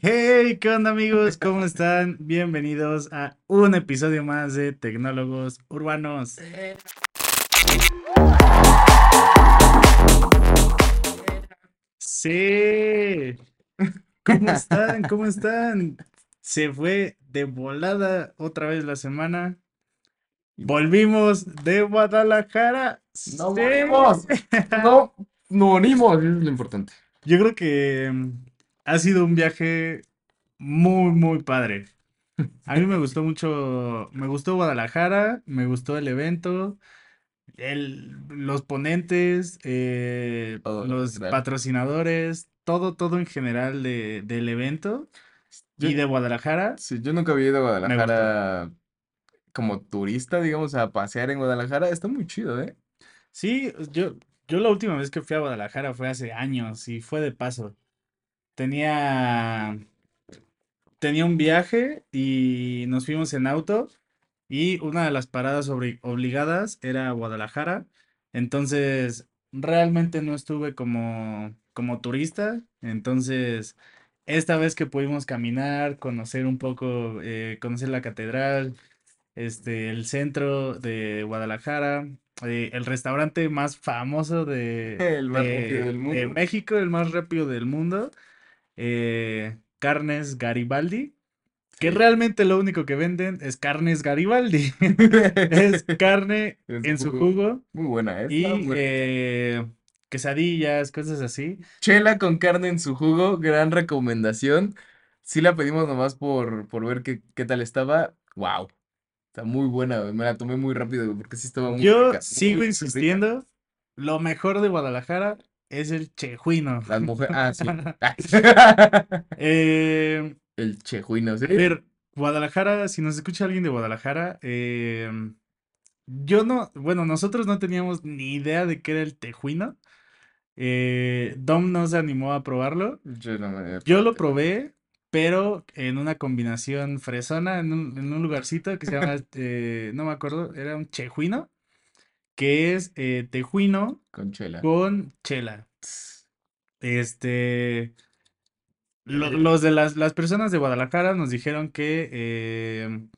Hey, ¿qué onda amigos? ¿Cómo están? Bienvenidos a un episodio más de Tecnólogos Urbanos. Sí. ¿Cómo están? ¿Cómo están? Se fue de volada otra vez la semana. Volvimos de Guadalajara. No morimos. No morimos, eso es lo importante. Yo creo que ha sido un viaje muy, muy padre. A mí me gustó mucho, me gustó Guadalajara, me gustó el evento, el, los ponentes, eh, Todo los patrocinadores, todo, todo en general de, del evento y de Guadalajara. Sí, yo nunca había ido a. Guadalajara como turista, digamos, a pasear en Guadalajara. Está muy chido, ¿eh? Sí, yo, yo la última vez que fui a Guadalajara fue hace años y fue de paso. Tenía, tenía un viaje y nos fuimos en auto y una de las paradas obligadas era Guadalajara. Entonces, realmente no estuve como, como turista. Entonces, esta vez que pudimos caminar, conocer un poco, eh, conocer la catedral, este, el centro de Guadalajara, eh, el restaurante más famoso de, El más rápido de- del de mundo. México, el más rápido del mundo, eh, Carnes Garibaldi, que realmente lo único que venden es carnes Garibaldi, es carne En su en su jugo. Muy buena, ¿eh? Está y eh, quesadillas, cosas así. Chela con carne en su jugo, gran recomendación. Sí la pedimos nomás por, por ver qué, qué tal estaba. Wow, está muy buena, Me la tomé muy rápido, porque sí estaba muy Yo rica. sigo muy rica. insistiendo, lo mejor de Guadalajara es el chejuino. Las mujeres. Ah, sí. Eh, El chejuino, ¿sí? a ver, Guadalajara, si nos escucha alguien de Guadalajara, em, yo no, bueno, nosotros no teníamos ni idea de qué era el tejuino. Eh, Dom nos animó a probarlo. Yo no me Yo lo probé, pero en una combinación fresona, en un, en un lugarcito que se llama, eh, no me acuerdo, era un chejuino, que es eh, tejuino Con chela. con chela. Este, lo- Eh, los de las, las personas de Guadalajara nos dijeron que em,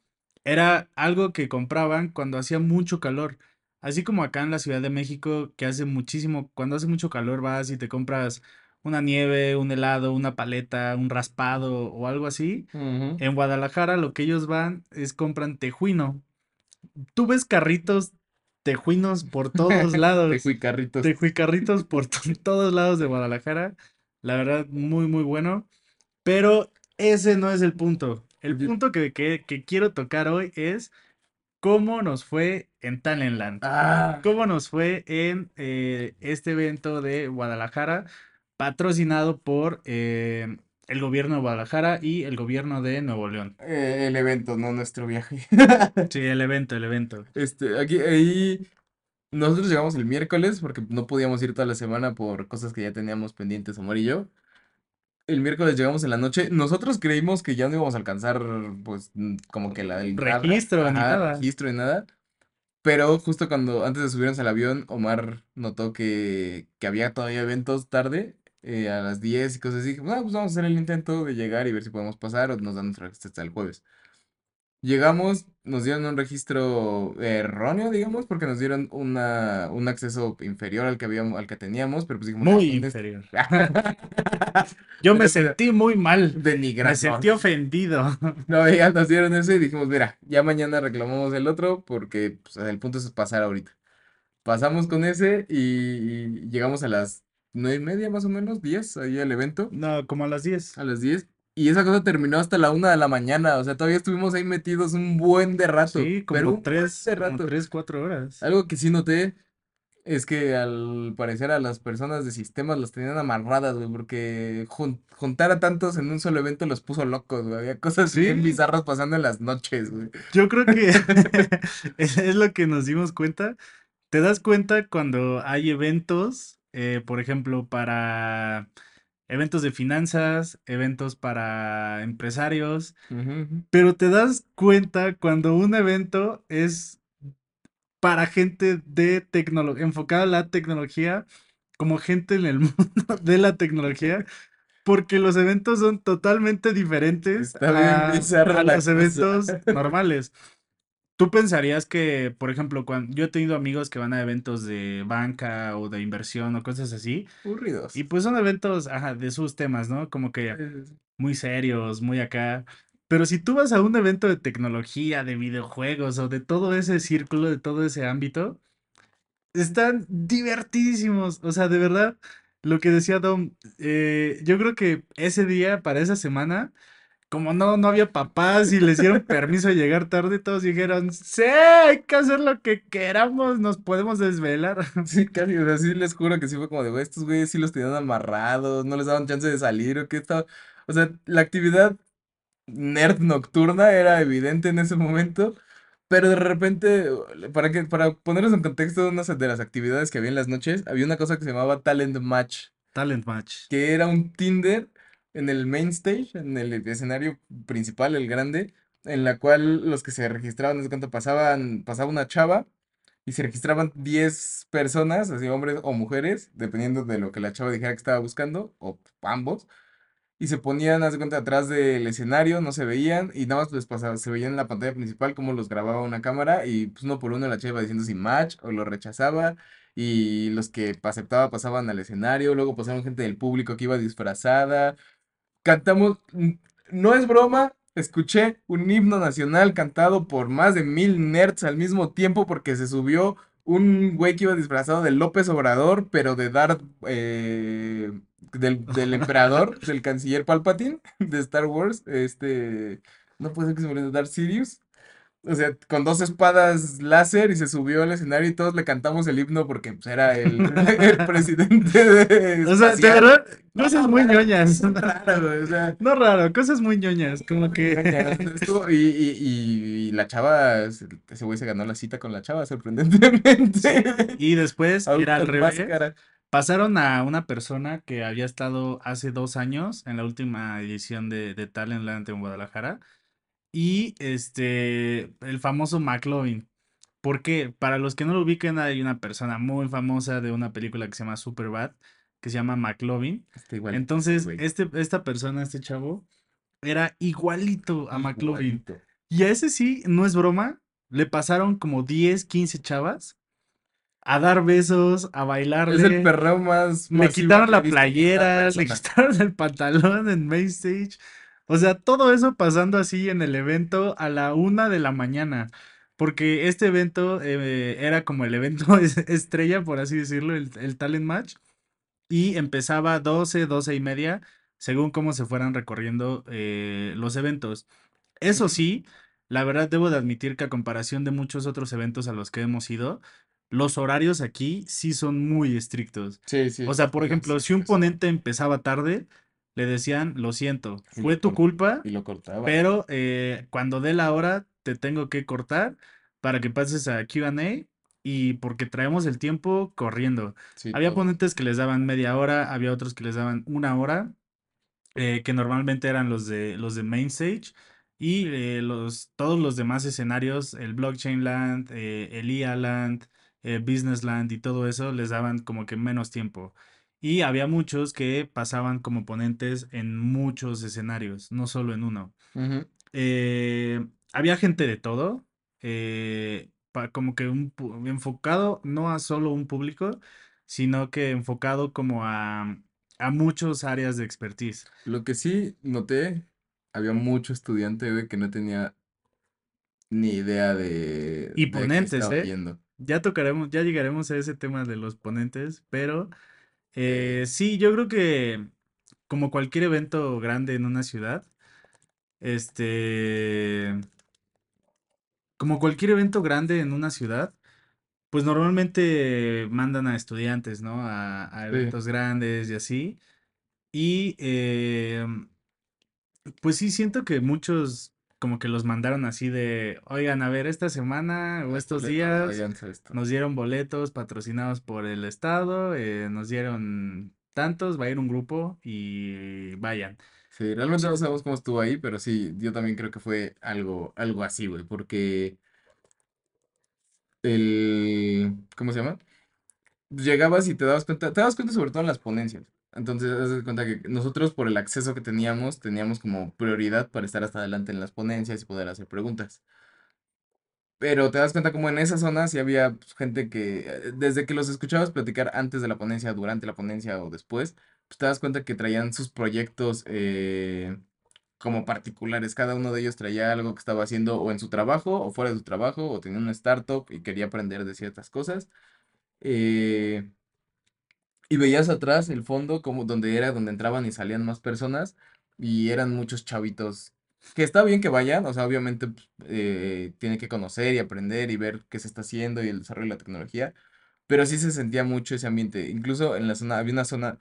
era algo que compraban cuando hacía mucho calor. Así como acá en la Ciudad de México, que hace muchísimo, cuando hace mucho calor vas y te compras una nieve, un helado, una paleta, un raspado o algo así. En Guadalajara lo que ellos van es compran tejuino. Tú ves carritos tejuinos por todos lados. Tejuicarritos. Tejuicarritos por to- todos lados de Guadalajara. La verdad, muy, muy bueno. Pero ese no es el punto. El punto que, que- que quiero tocar hoy es cómo nos fue en Talentland. Ah, Cómo nos fue en eh, este evento de Guadalajara, patrocinado por eh, el gobierno de Guadalajara y el gobierno de Nuevo León. eh, el evento, no nuestro viaje. Sí, el evento, el evento. Este, aquí, ahí, nosotros llegamos el miércoles porque no podíamos ir toda la semana por cosas que ya teníamos pendientes, Omar y yo. El miércoles llegamos en la noche. Nosotros creímos que ya no íbamos a alcanzar, pues, como que la entrada, Registro ni nada. registro ni nada. Pero justo cuando, antes de subirnos al avión, Omar notó que, que había todavía eventos tarde, eh, a las 10 y cosas así. Dijimos, "Ah, pues vamos a hacer el intento de llegar y ver si podemos pasar o nos dan nuestro registro hasta el jueves. Llegamos, nos dieron un registro erróneo, digamos, porque nos dieron una, un acceso inferior al que habíamos, al que teníamos, pero pues dijimos, "Ah, Muy ¿dónde inferior. está?". Yo me sentí muy mal. Me Denigrador. sentí ofendido. No, ya nos dieron eso y dijimos, mira, ya mañana reclamamos el otro porque pues, el punto es pasar ahorita. Pasamos con ese y, y llegamos a las nueve y media más o menos, 10, ahí al evento, No, como a las 10. a las 10. Y esa cosa terminó hasta la una de la mañana, o sea, todavía estuvimos ahí metidos un buen de rato, Sí, pero como buen tres, de como rato. tres, cuatro horas. Algo que sí noté es que al parecer a las personas de sistemas los tenían amarradas, güey, porque jun- juntar a tantos en un solo evento los puso locos, güey. Había cosas bien Sí. bizarras pasando en las noches, güey. Yo creo que es lo que nos dimos cuenta. Te das cuenta cuando hay eventos, eh, por ejemplo, para eventos de finanzas, eventos para empresarios, pero te das cuenta cuando un evento es para gente de tecnología, enfocada a la tecnología, como gente en el mundo de la tecnología, porque los eventos son totalmente diferentes Está a, los eventos normales. Tú pensarías que, por ejemplo, cuando yo he tenido amigos que van a eventos de banca o de inversión o cosas así, y Aburridos. pues son eventos, ajá, de sus temas, ¿no? Como que muy serios, muy acá. Pero si tú vas a un evento de tecnología, de videojuegos o de todo ese círculo, de todo ese ámbito, están divertidísimos. O sea, de verdad, lo que decía Dom, eh, yo creo que ese día, para esa semana, como no, no había papás y les dieron permiso de llegar tarde, todos dijeron, sí, hay que hacer lo que queramos, nos podemos desvelar. Sí, casi, o sea, sí les juro que sí fue como de, güey, estos güeyes sí los tenían amarrados, no les daban chance de salir o qué estaba. O sea, la actividad nerd nocturna era evidente en ese momento, pero de repente, para que, para ponerlos en contexto, una de las actividades que había en las noches, había una cosa que se llamaba Talent Match, Talent match. que era un Tinder en el main stage, en el escenario principal, el grande, en la cual los que se registraban, sé cuánto pasaban, pasaba una chava y se registraban 10 personas, así hombres o mujeres, dependiendo de lo que la chava dijera que estaba buscando, o ambos. Y se ponían, haz de cuenta, atrás del escenario, no se veían, y nada más les pasaba, se veían en la pantalla principal cómo los grababa una cámara, y pues uno por uno la chava diciendo si match o lo rechazaba, y los que aceptaba pasaban al escenario, luego pasaron gente del público que iba disfrazada, Cantamos, n- no es broma, escuché un himno nacional cantado por más de mil nerds al mismo tiempo porque se subió un güey que iba disfrazado de López Obrador, pero de Darth, eh, del, del emperador, del canciller Palpatine, de Star Wars, este, no puede ser que se me olvide, Darth Sidious. O sea, con dos espadas láser y se subió al escenario y todos le cantamos el himno porque pues, era el, el presidente de O sea, de verdad, No, cosas muy raro, ñoñas. raro, güey, o sea, No raro, cosas muy ñoñas, como que... y, y, y- y la chava, se- ese güey se ganó la cita con la chava, sorprendentemente. Y después era al revés. máscara. Pasaron a una persona que había estado hace dos años en la última edición de, de Talentland en Guadalajara. Y este, el famoso McLovin. Porque para los que no lo ubiquen, hay una persona muy famosa de una película que se llama Superbad, que se llama McLovin. Está ese Entonces, güey. este, esta persona, este chavo, era igualito a McLovin. Igualito. Y a ese sí, no es broma, le pasaron como 10, 15 chavas a dar besos, a Es el perreo más Le quitaron la playera, le quitaron el pantalón en main stage. O sea, todo eso pasando así en el evento a la una de la mañana. Porque este evento eh, era como el evento es- estrella, por así decirlo, el, el talent match. Y empezaba 12, 12 y media, según cómo se fueran recorriendo eh, los eventos. Eso sí, la verdad debo de admitir que a comparación de muchos otros eventos a los que hemos ido, los horarios aquí sí son muy estrictos. Sí, sí, O sea, por ejemplo, si un ponente empezaba tarde, le decían, lo siento, Y fue lo, tu culpa, y lo cortaban. pero eh, cuando dé la hora te tengo que cortar para que pases a Q&A y porque traemos el tiempo corriendo. Sí, Había todo. ponentes que les daban media hora, había otros que les daban una hora eh, que normalmente eran los de los de Main Stage y eh, los, todos los demás escenarios, el Blockchain Land, eh, el IA Land, eh, Business Land y todo eso les daban como que menos tiempo. Y había muchos que pasaban como ponentes en muchos escenarios, no solo en uno. Eh, había gente de todo, eh, pa- como que un, enfocado no a solo un público, sino que enfocado como a, a muchas áreas de expertise. Lo que sí noté, había mucho estudiante, güey, que no tenía ni idea de, Y de qué ponentes, ¿eh? Ya tocaremos, ya llegaremos a ese tema de los ponentes, pero Eh, sí, yo creo que como cualquier evento grande en una ciudad, este, como cualquier evento grande en una ciudad, pues normalmente mandan a estudiantes, ¿no? A, eventos grandes y así. Y em, pues sí, siento que muchos como que los mandaron así de, oigan, a ver, esta semana o estos boletos, días esto. nos dieron boletos patrocinados por el estado, eh, nos dieron tantos, va a ir un grupo y vayan. Sí, realmente no sabemos cómo estuvo ahí, pero sí, yo también creo que fue algo, algo así, güey, porque el, ¿cómo se llama? Llegabas y te dabas cuenta, te dabas cuenta sobre todo en las ponencias. Entonces, haz cuenta que nosotros por el acceso que teníamos, teníamos como prioridad para estar hasta adelante en las ponencias y poder hacer preguntas. Pero te das cuenta como en esa zona sí había pues, gente que, eh, desde que los escuchabas platicar antes de la ponencia, durante la ponencia o después, pues te das cuenta que traían sus proyectos eh, como particulares. Cada uno de ellos traía algo que estaba haciendo o en su trabajo o fuera de su trabajo o tenía una startup y quería aprender de ciertas cosas. Eh, y veías atrás el fondo como donde era, donde entraban y salían más personas y eran muchos chavitos. Que está bien que vayan, o sea, obviamente pues, eh, tiene que conocer y aprender y ver qué se está haciendo y el desarrollo de la tecnología, pero sí se sentía mucho ese ambiente. Incluso en la zona, había una zona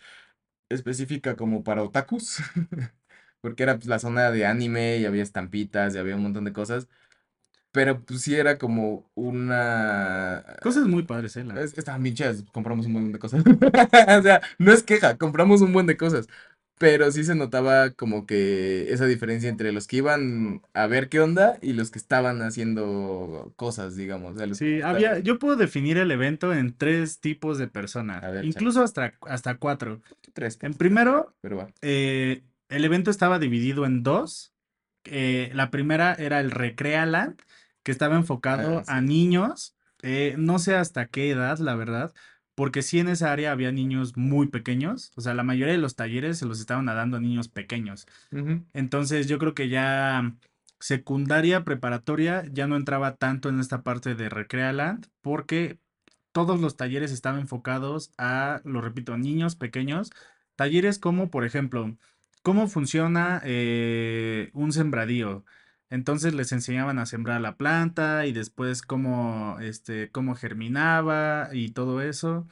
específica como para otakus, porque era pues, la zona de anime y había estampitas y había un montón de cosas, pero pues sí era como una... Cosas muy padres, ¿eh? La- Es estaban bien chidas, compramos un buen de cosas. O sea, no es queja, compramos un buen de cosas. Pero sí se notaba como que esa diferencia entre los que iban a ver qué onda y los que estaban haciendo cosas, digamos. O sea, Sí, había, yo puedo definir el evento en tres tipos de personas, incluso hasta, hasta cuatro. tres, En primero, pero va. eh, el evento estaba dividido en dos. Eh, la primera era el Recrealand, que estaba enfocado Ah, a niños. eh, no sé hasta qué edad, la verdad, porque sí en esa área había niños muy pequeños. O sea, la mayoría de los talleres se los estaban dando a niños pequeños. Entonces yo creo que ya secundaria, preparatoria, ya no entraba tanto en esta parte de Recrealand, porque todos los talleres estaban enfocados a, lo repito, niños pequeños. Talleres como, por ejemplo, cómo funciona eh, un sembradío. Entonces les enseñaban a sembrar la planta y después cómo, este, cómo germinaba y todo eso.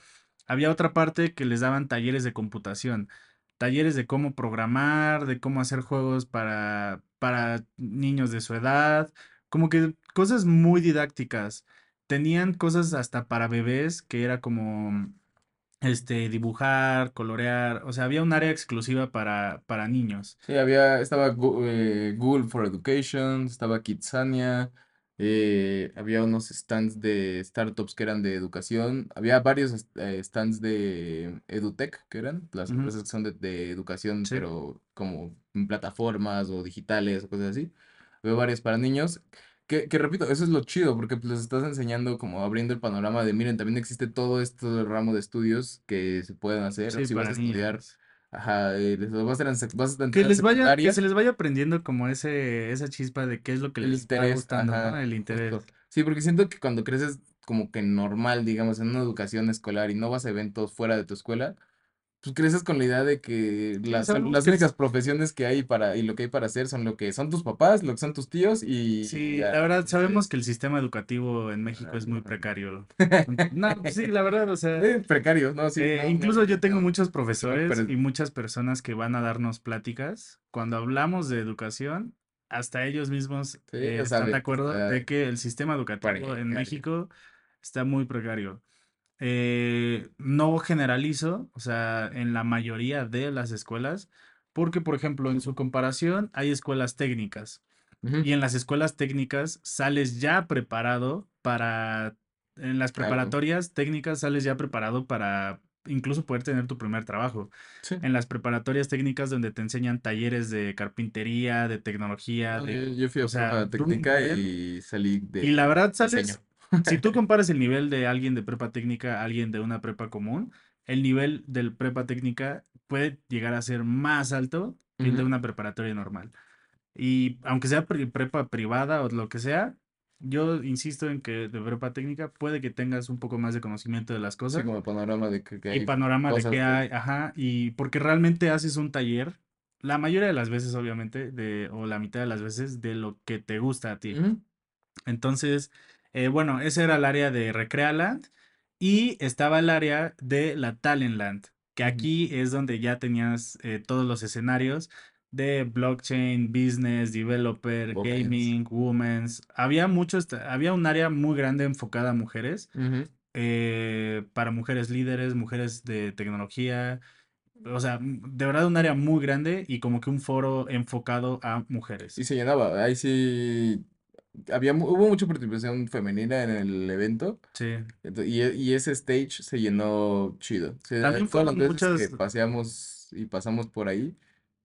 Había otra parte que les daban talleres de computación, talleres de cómo programar, de cómo hacer juegos para, para niños de su edad, como que cosas muy didácticas. Tenían cosas hasta para bebés que era como este dibujar, colorear, o sea, había un área exclusiva para, para niños. Sí, había, estaba eh, Google for Education, estaba Kidsania, eh, había unos stands de startups que eran de educación, había varios eh, stands de EduTech, que eran las empresas que son de, de educación, sí, pero como en plataformas o digitales o cosas así. Había varios para niños, que, que repito, eso es lo chido, porque pues, les estás enseñando como abriendo el panorama de, miren, también existe todo este ramo de estudios que se pueden hacer, sí, si vas a estudiar. niños. Ajá, eh, les- vas a vas a Que les vaya, que se les vaya aprendiendo como ese, esa chispa de qué es lo que les está interés, gustando, ¿no? El justo. interés. Sí, porque siento que cuando creces como que normal, digamos, en una educación escolar y no vas a eventos fuera de tu escuela, pues creces con la idea de que las, las únicas profesiones que hay para, y lo que hay para hacer son lo que son tus papás, lo que son tus tíos y sí, ya. la verdad sabemos que el sistema educativo en México es muy precario. No, pues sí, la verdad, o sea, Eh, precario, no, sí, eh, no, no, incluso yo tengo no, muchos no, profesores pero y muchas personas que van a darnos pláticas. Cuando hablamos de educación, hasta ellos mismos sí, eh, están de acuerdo de que el sistema educativo en. México está muy precario. Eh, no generalizo, o sea, en la mayoría de las escuelas, porque, por ejemplo, en su comparación hay escuelas técnicas y en las escuelas técnicas sales ya preparado para, en las preparatorias técnicas sales ya preparado para incluso poder tener tu primer trabajo. Sí. En las preparatorias técnicas donde te enseñan talleres de carpintería, de tecnología, No, de, yo, yo fui o a sea, de técnica y salí y la de verdad, diseño. Si tú comparas el nivel de alguien de prepa técnica a alguien de una prepa común, el nivel del prepa técnica puede llegar a ser más alto que el de una preparatoria normal. Y aunque sea prepa privada o lo que sea, yo insisto en que de prepa técnica puede que tengas un poco más de conocimiento de las Sí, cosas como panorama de que, que y hay panorama de de... hay, ajá, y porque realmente haces un taller, la mayoría de las veces, obviamente, de, o la mitad de las veces, de lo que te gusta a ti. Entonces, eh, bueno, ese era el área de Recrealand y estaba el área de la Talentland, que aquí es donde ya tenías eh, todos los escenarios de blockchain, business, developer, Womens. gaming, women's. Había muchos, había un área muy grande enfocada a mujeres, eh, para mujeres líderes, mujeres de tecnología. O sea, m- de verdad un área muy grande y como que un foro enfocado a Y mujeres. se llenaba. Ahí sí, había, hubo mucha participación femenina en el evento Sí. y, e- y ese stage se llenó chido. O sea, También todas las veces muchas, que paseamos y pasamos por ahí,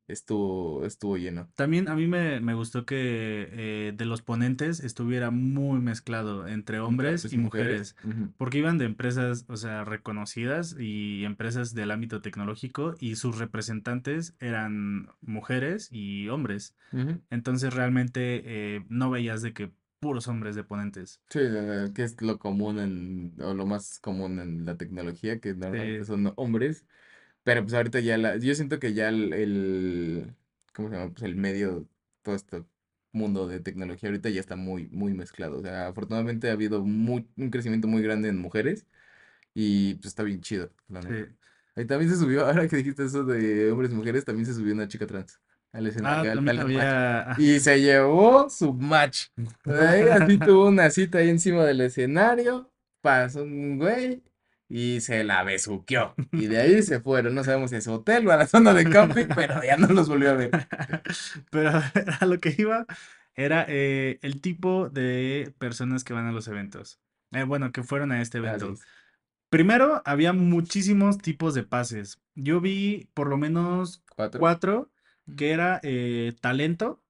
estuvo, estuvo lleno. También a mí me, me gustó que eh, de los ponentes estuviera muy mezclado entre hombres y mujeres. porque iban de empresas, o sea, reconocidas y empresas del ámbito tecnológico y sus representantes eran mujeres y hombres. Entonces realmente eh, no veías de que puros hombres de ponentes. Sí, que es lo común en, o lo más común en la tecnología, que normalmente Sí, son hombres. Pero pues ahorita ya la, yo siento que ya el, el- ¿cómo se llama? Pues el medio, todo este mundo de tecnología ahorita ya está muy, muy mezclado. O sea, afortunadamente ha habido muy, un crecimiento muy grande en mujeres y pues está bien chido, la neta. sí. Ahí también se subió, ahora que dijiste eso de hombres y mujeres, también se subió una chica trans al Ah, escenario, al talent match. había... Y se llevó su match. Ahí, así tuvo una cita ahí encima del escenario. Pasó un güey y se la besuqueó. Y de ahí se fueron. No sabemos si es hotel o a la zona de camping, pero ya no los volvió a ver. Pero a lo que iba era eh, el tipo de personas que van a los eventos. Eh, bueno, que fueron a este evento. Primero, había muchísimos tipos de pases. Yo vi por lo menos Cuatro. cuatro, que era eh, talento.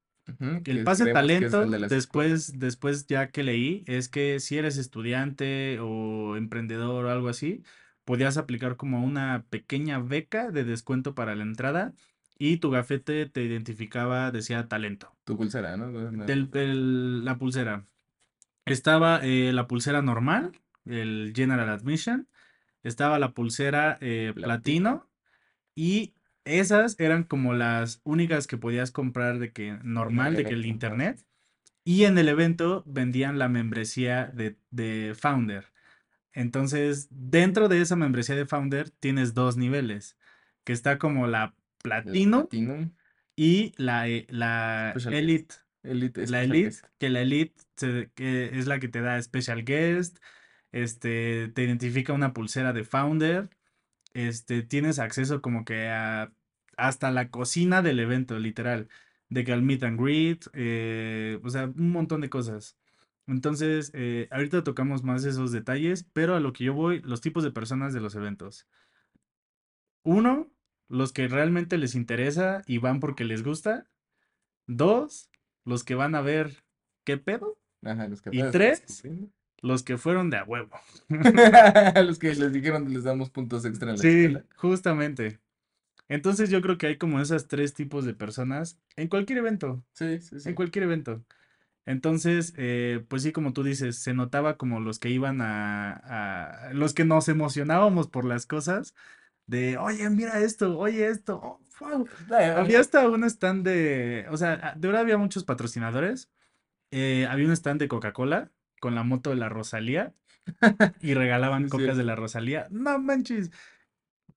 El pase el talento, de después, después ya que leí, es que si eres estudiante o emprendedor o algo así, podías aplicar como una pequeña beca de descuento para la entrada y tu gafete te identificaba, decía talento. Tu pulsera, ¿no? No, no, Del, el- la pulsera. Estaba eh, la pulsera normal, el General Admission. Estaba la pulsera eh, Platino. platino. Y esas eran como las únicas que podías comprar de que normal, de que el internet. Y en el evento vendían la membresía de, de Founder. Entonces, dentro de esa membresía de Founder tienes dos niveles, que está como la La Platino y la, e- la. Elite. Elite La Elite, Guest. que la Elite se- que es la que te da Special Guest, este, te identifica una pulsera de Founder, este, tienes acceso como que a hasta la cocina del evento, literal, de que al meet and greet, eh, o sea, un montón de cosas. Entonces, eh, ahorita tocamos más esos detalles, pero a lo que yo voy, los tipos de personas de los eventos. Uno, los que realmente les interesa y van porque les gusta. Dos, los que van a ver qué pedo. Ajá, los que Y tres. Los que fueron de a huevo. Los que les dijeron les damos puntos extra en la Sí, escuela. justamente. Entonces yo creo que hay como esos tres tipos de personas en cualquier evento, Sí, sí, en sí. cualquier evento. Entonces, eh, pues sí, como tú dices, se notaba como los que iban a, a- los que nos emocionábamos por las cosas, de, oye, mira esto, oye esto, oh, wow". Había hasta un stand de, o sea, de verdad había muchos patrocinadores. Eh, había un stand de Coca-Cola con la moto de la Rosalía y regalaban Sí, cocas de la Rosalía. No manches,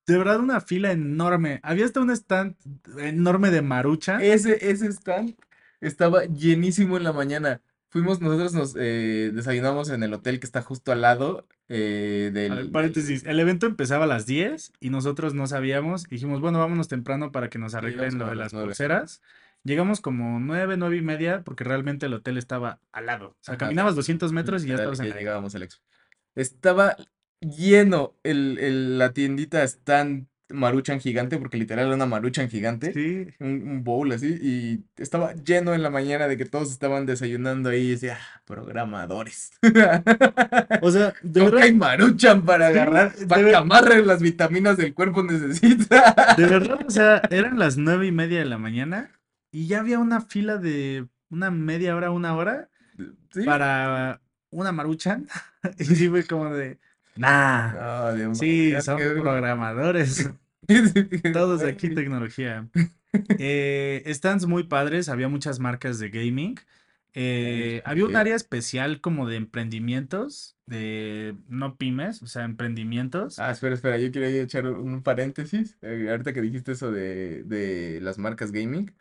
de verdad una fila enorme. Había hasta un stand enorme de Maruchan. Ese, ese stand estaba llenísimo en la mañana. Fuimos, nosotros nos eh, desayunamos en el hotel que está justo al lado eh, A ver, del, paréntesis, el evento empezaba a las 10 y nosotros no sabíamos. Dijimos, bueno, vámonos temprano para que nos arreglen lo de las las nueve. pulseras. Llegamos como 9, 9 y media porque realmente el hotel estaba al lado. O sea, Ajá, caminabas 200 metros y ya estabas en ya la llegábamos al expo. Estaba lleno el, el- la tiendita stand Maruchan gigante, porque literal era una Maruchan gigante. Sí, un, un bowl así y estaba lleno en la mañana de que todos estaban desayunando ahí y decía, "Ah, programadores. o sea, de Coca verdad, y Maruchan para agarrar, para que amarren las vitaminas del cuerpo necesita. de verdad, o sea, eran las nueve y media de la mañana y ya había una fila de una media hora, una hora Sí. para una maruchan. Y sí fue como de, nah, No, sí, ya son que- programadores. Todos aquí tecnología. Eh, stands muy padres, había muchas marcas de gaming. Eh, había un área especial como de emprendimientos, de no pymes, o sea, emprendimientos. Ah, espera, espera, yo quería echar un paréntesis. eh, ahorita que dijiste eso de, de las marcas gaming.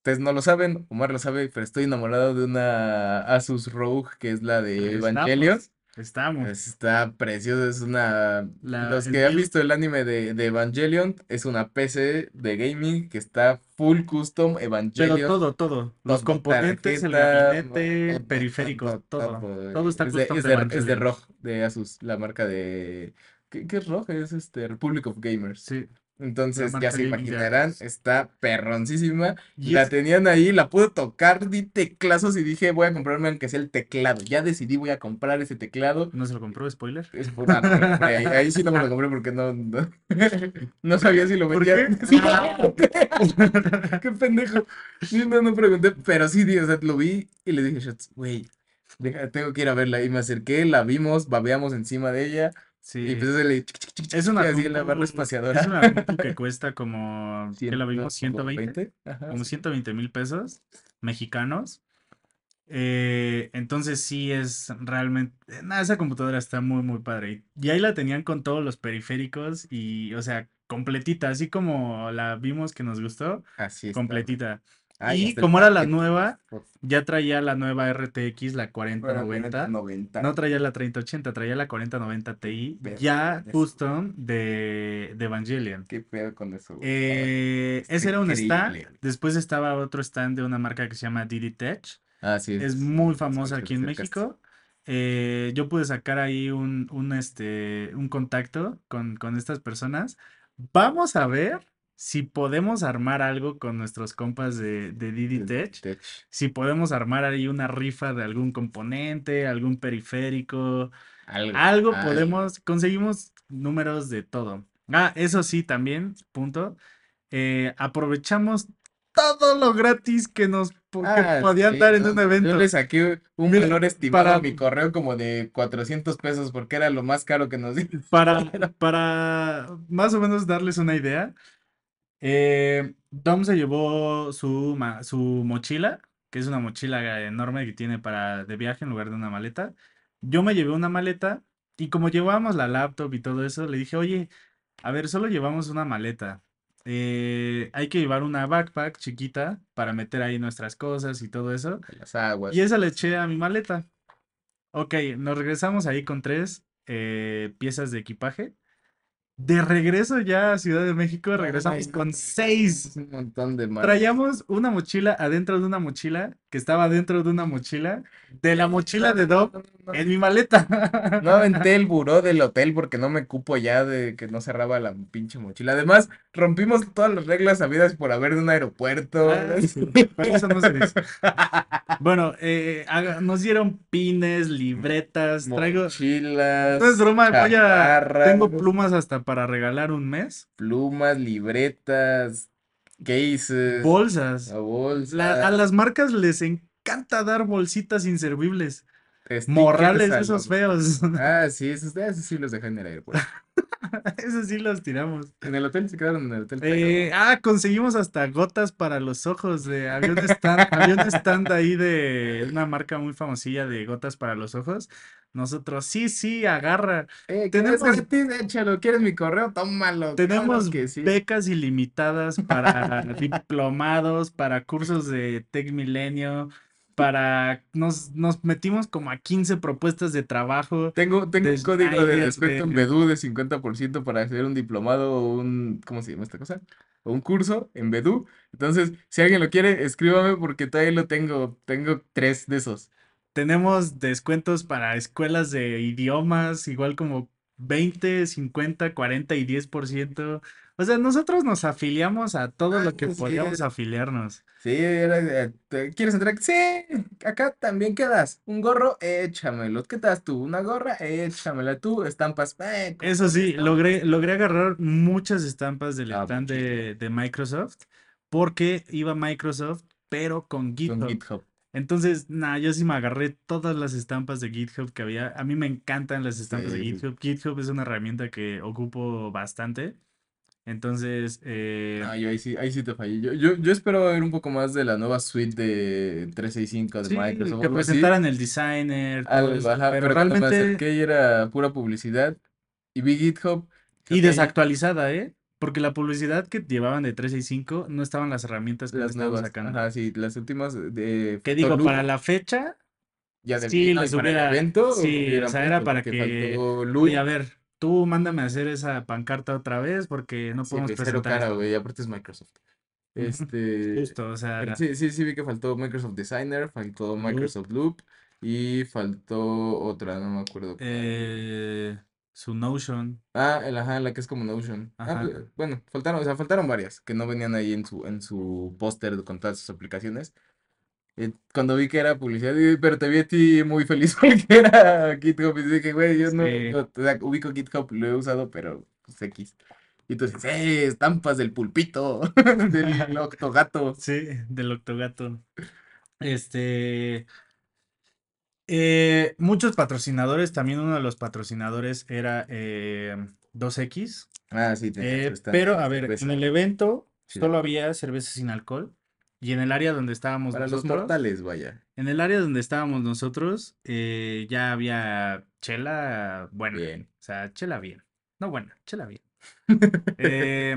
Ustedes no lo saben, Omar lo sabe, pero estoy enamorado de una Asus ROG que es la de. Evangelion. Estamos. Está precioso, es una... La, Los el que han visto el anime de, de Evangelion, es una PC de gaming que está full custom pero Evangelion, todo, todo. Los componentes, el tarjeta, gabinete, todo, periféricos, todo, todo. todo. Todo está Es custom es de de, es de. ROG, de Asus, la marca de... ¿Qué, qué es ROG? Es este, Republic of Gamers. Sí, Entonces, ya se imaginarán, está perroncísima. La tenían ahí, la pude tocar, di teclazos y dije, voy a comprarme aunque sea el teclado. Ya decidí, voy a comprar ese teclado. ¿no se lo compró? Spoiler. Es ah, no me lo compré ahí, ahí sí no me lo compré porque no, no, no sabía si lo ¿Por vendían. qué? Sí, qué pendejo. No, no pregunté, pero sí, di, o sea, lo vi y le dije, "Shots, güey, tengo que ir a verla. Y me acerqué, la vimos, babeamos encima de ella y a chic, Es una así en la barra compu, es espaciadora. una que cuesta como, ¿qué la vimos? 120, 120, ajá, como sí. 120 mil pesos mexicanos. Eh, entonces sí es realmente, nada, esa computadora está muy, muy padre. Y, ahí la tenían con todos los periféricos y, o sea, completita, así como la vimos que nos gustó, Así está. completita. Y como era la nueva, ya traía la nueva RTX, la Bueno, 4090. 90. No traía la 3080, traía la 4090 Ti, ya eso. custom de, de Evangelion. ¿Qué pedo con eso? Eh, ese era un stand. Después estaba otro stand de una marca que se llama Didi Tech. Ah, sí, Es es, muy famosa aquí en. México. Eh, yo pude sacar ahí un, un, este, un contacto con, con estas personas. Vamos a ver si podemos armar algo con nuestros compas de, de Didi Tech. Tech. Si podemos armar ahí una rifa de algún componente, algún periférico. Algo, Algo algo. podemos, conseguimos números de todo. Ah, eso sí, también, punto. eh, aprovechamos todo lo gratis que nos po- que Ah, podían sí, dar en no, un Yo evento. le saqué un valor estimado para- a mi correo como de 400 pesos porque era lo más caro que nos dieron. Para, para más o menos darles una idea, eh, Dom se llevó su, ma- su mochila, que es una mochila enorme que tiene para de viaje en lugar de una maleta. Yo me llevé una maleta y como llevábamos la laptop y todo eso, le dije, oye, a ver, solo llevamos una maleta. eh, hay que llevar una backpack chiquita para meter ahí nuestras cosas y todo eso. Las aguas. Y esa le eché a mi maleta. Ok, nos regresamos ahí con tres eh, piezas de equipaje. De regreso ya a Ciudad de México, regresamos Ay, con seis. un montón de más. Traíamos una mochila adentro de una mochila, que estaba dentro de una mochila, de la mochila de Dob No, no, en mi maleta. No aventé el buró del hotel porque no me cupo ya de que no cerraba la pinche mochila. Además, rompimos todas las reglas habidas por haber de un aeropuerto. Ah, sí, eso no se dice. Bueno, eh, haga- nos dieron pines, libretas, traigo... Mochilas, No es broma, voy a... chamarras, Tengo plumas hasta para regalar un mes. plumas, libretas, cases, Bolsas. bolsa, La- a las marcas les encanta dar bolsitas inservibles. Morrales esos feos. Ah, sí, esos, esos sí los dejé en el aeropuerto. Esos sí los tiramos. En el hotel se quedaron en el hotel. Eh, ah, conseguimos hasta gotas para los ojos. De, había, un stand, había un stand ahí de una marca muy famosilla de gotas para los ojos. Nosotros, sí, sí, agarra. Eh, tenemos-. Échalo. ¿Quieres mi correo? Tómalo. Tenemos claro que sí. becas ilimitadas para diplomados, para cursos de Tech Milenio, para... Nos, nos metimos como a 15 propuestas de trabajo. Tengo, tengo de un código de descuento en de- Bedú de 50% para hacer un diplomado o un, ¿cómo se llama esta cosa? O un curso en Bedú. Entonces, si alguien lo quiere, escríbame porque todavía lo tengo. Tengo tres de esos. Tenemos descuentos para escuelas de idiomas, igual como 20, 50, 40 y 10%. O sea, nosotros nos afiliamos a todo lo que Ah, sí. podíamos afiliarnos. Sí, era, eh, ¿te- ¿quieres entrar? Sí, acá también quedas. Un gorro, échamelo. ¿Qué das tú? Una gorra, échamela tú. Estampas, eh, ¿cómo Eso sí, estampas? logré, logré agarrar muchas estampas del Ah, stand de, de Microsoft porque iba Microsoft, pero con Con GitHub. GitHub. Entonces, nada, yo sí me agarré todas las estampas de GitHub que había. A mí me encantan las estampas de Sí. GitHub. GitHub es una herramienta que ocupo bastante. Entonces, eh, yo ahí sí, ahí sí te fallé. Yo, yo, yo espero ver un poco más de la nueva suite de 365 de sí, Microsoft. que presentaran el designer, todo Algo, eso, ajá, pero pero cuando me realmente, acerqué y era pura publicidad y vi GitHub. y que desactualizada, ¿eh? Porque la publicidad que llevaban de 365 no estaban las herramientas que las nuevas, sacando. ajá, sí, las últimas de Que digo, para Photolog, la fecha, ya del Sí, y les para el hubiera, evento sí, o sea, era para que, faltó oye, a Loop. ver, tú mándame a hacer esa pancarta otra vez porque no Sí, podemos cero presentar cara, güey, aparte es Microsoft. Este, Justo, o sea, sí, sí, sí vi que faltó Microsoft Designer, faltó Microsoft Loop y faltó otra, no me acuerdo cuál. eh, su Notion, Ah, el, ajá, la que es como Notion. Ah, ajá, pues, bueno, faltaron, o sea, faltaron varias que no venían ahí en su, en su póster con todas sus aplicaciones. Cuando vi que era publicidad, pero te vi a ti muy feliz porque era GitHub y dije, güey, yo no, sí, no, o sea, ubico GitHub, lo he usado, pero pues X. Y entonces, ¡eh! Estampas del pulpito, del octogato. sí, del Octogato. Este, eh, muchos patrocinadores, también uno de los patrocinadores era eh, 2X. Ah, sí, Eh, pero a ver, en el evento Sí. solo había cerveza sin alcohol y en el área donde estábamos Para los nosotros, mortales, vaya. en el área donde estábamos nosotros, eh, ya había chela buena, Bien. o sea, chela bien, no buena, chela bien. Eh,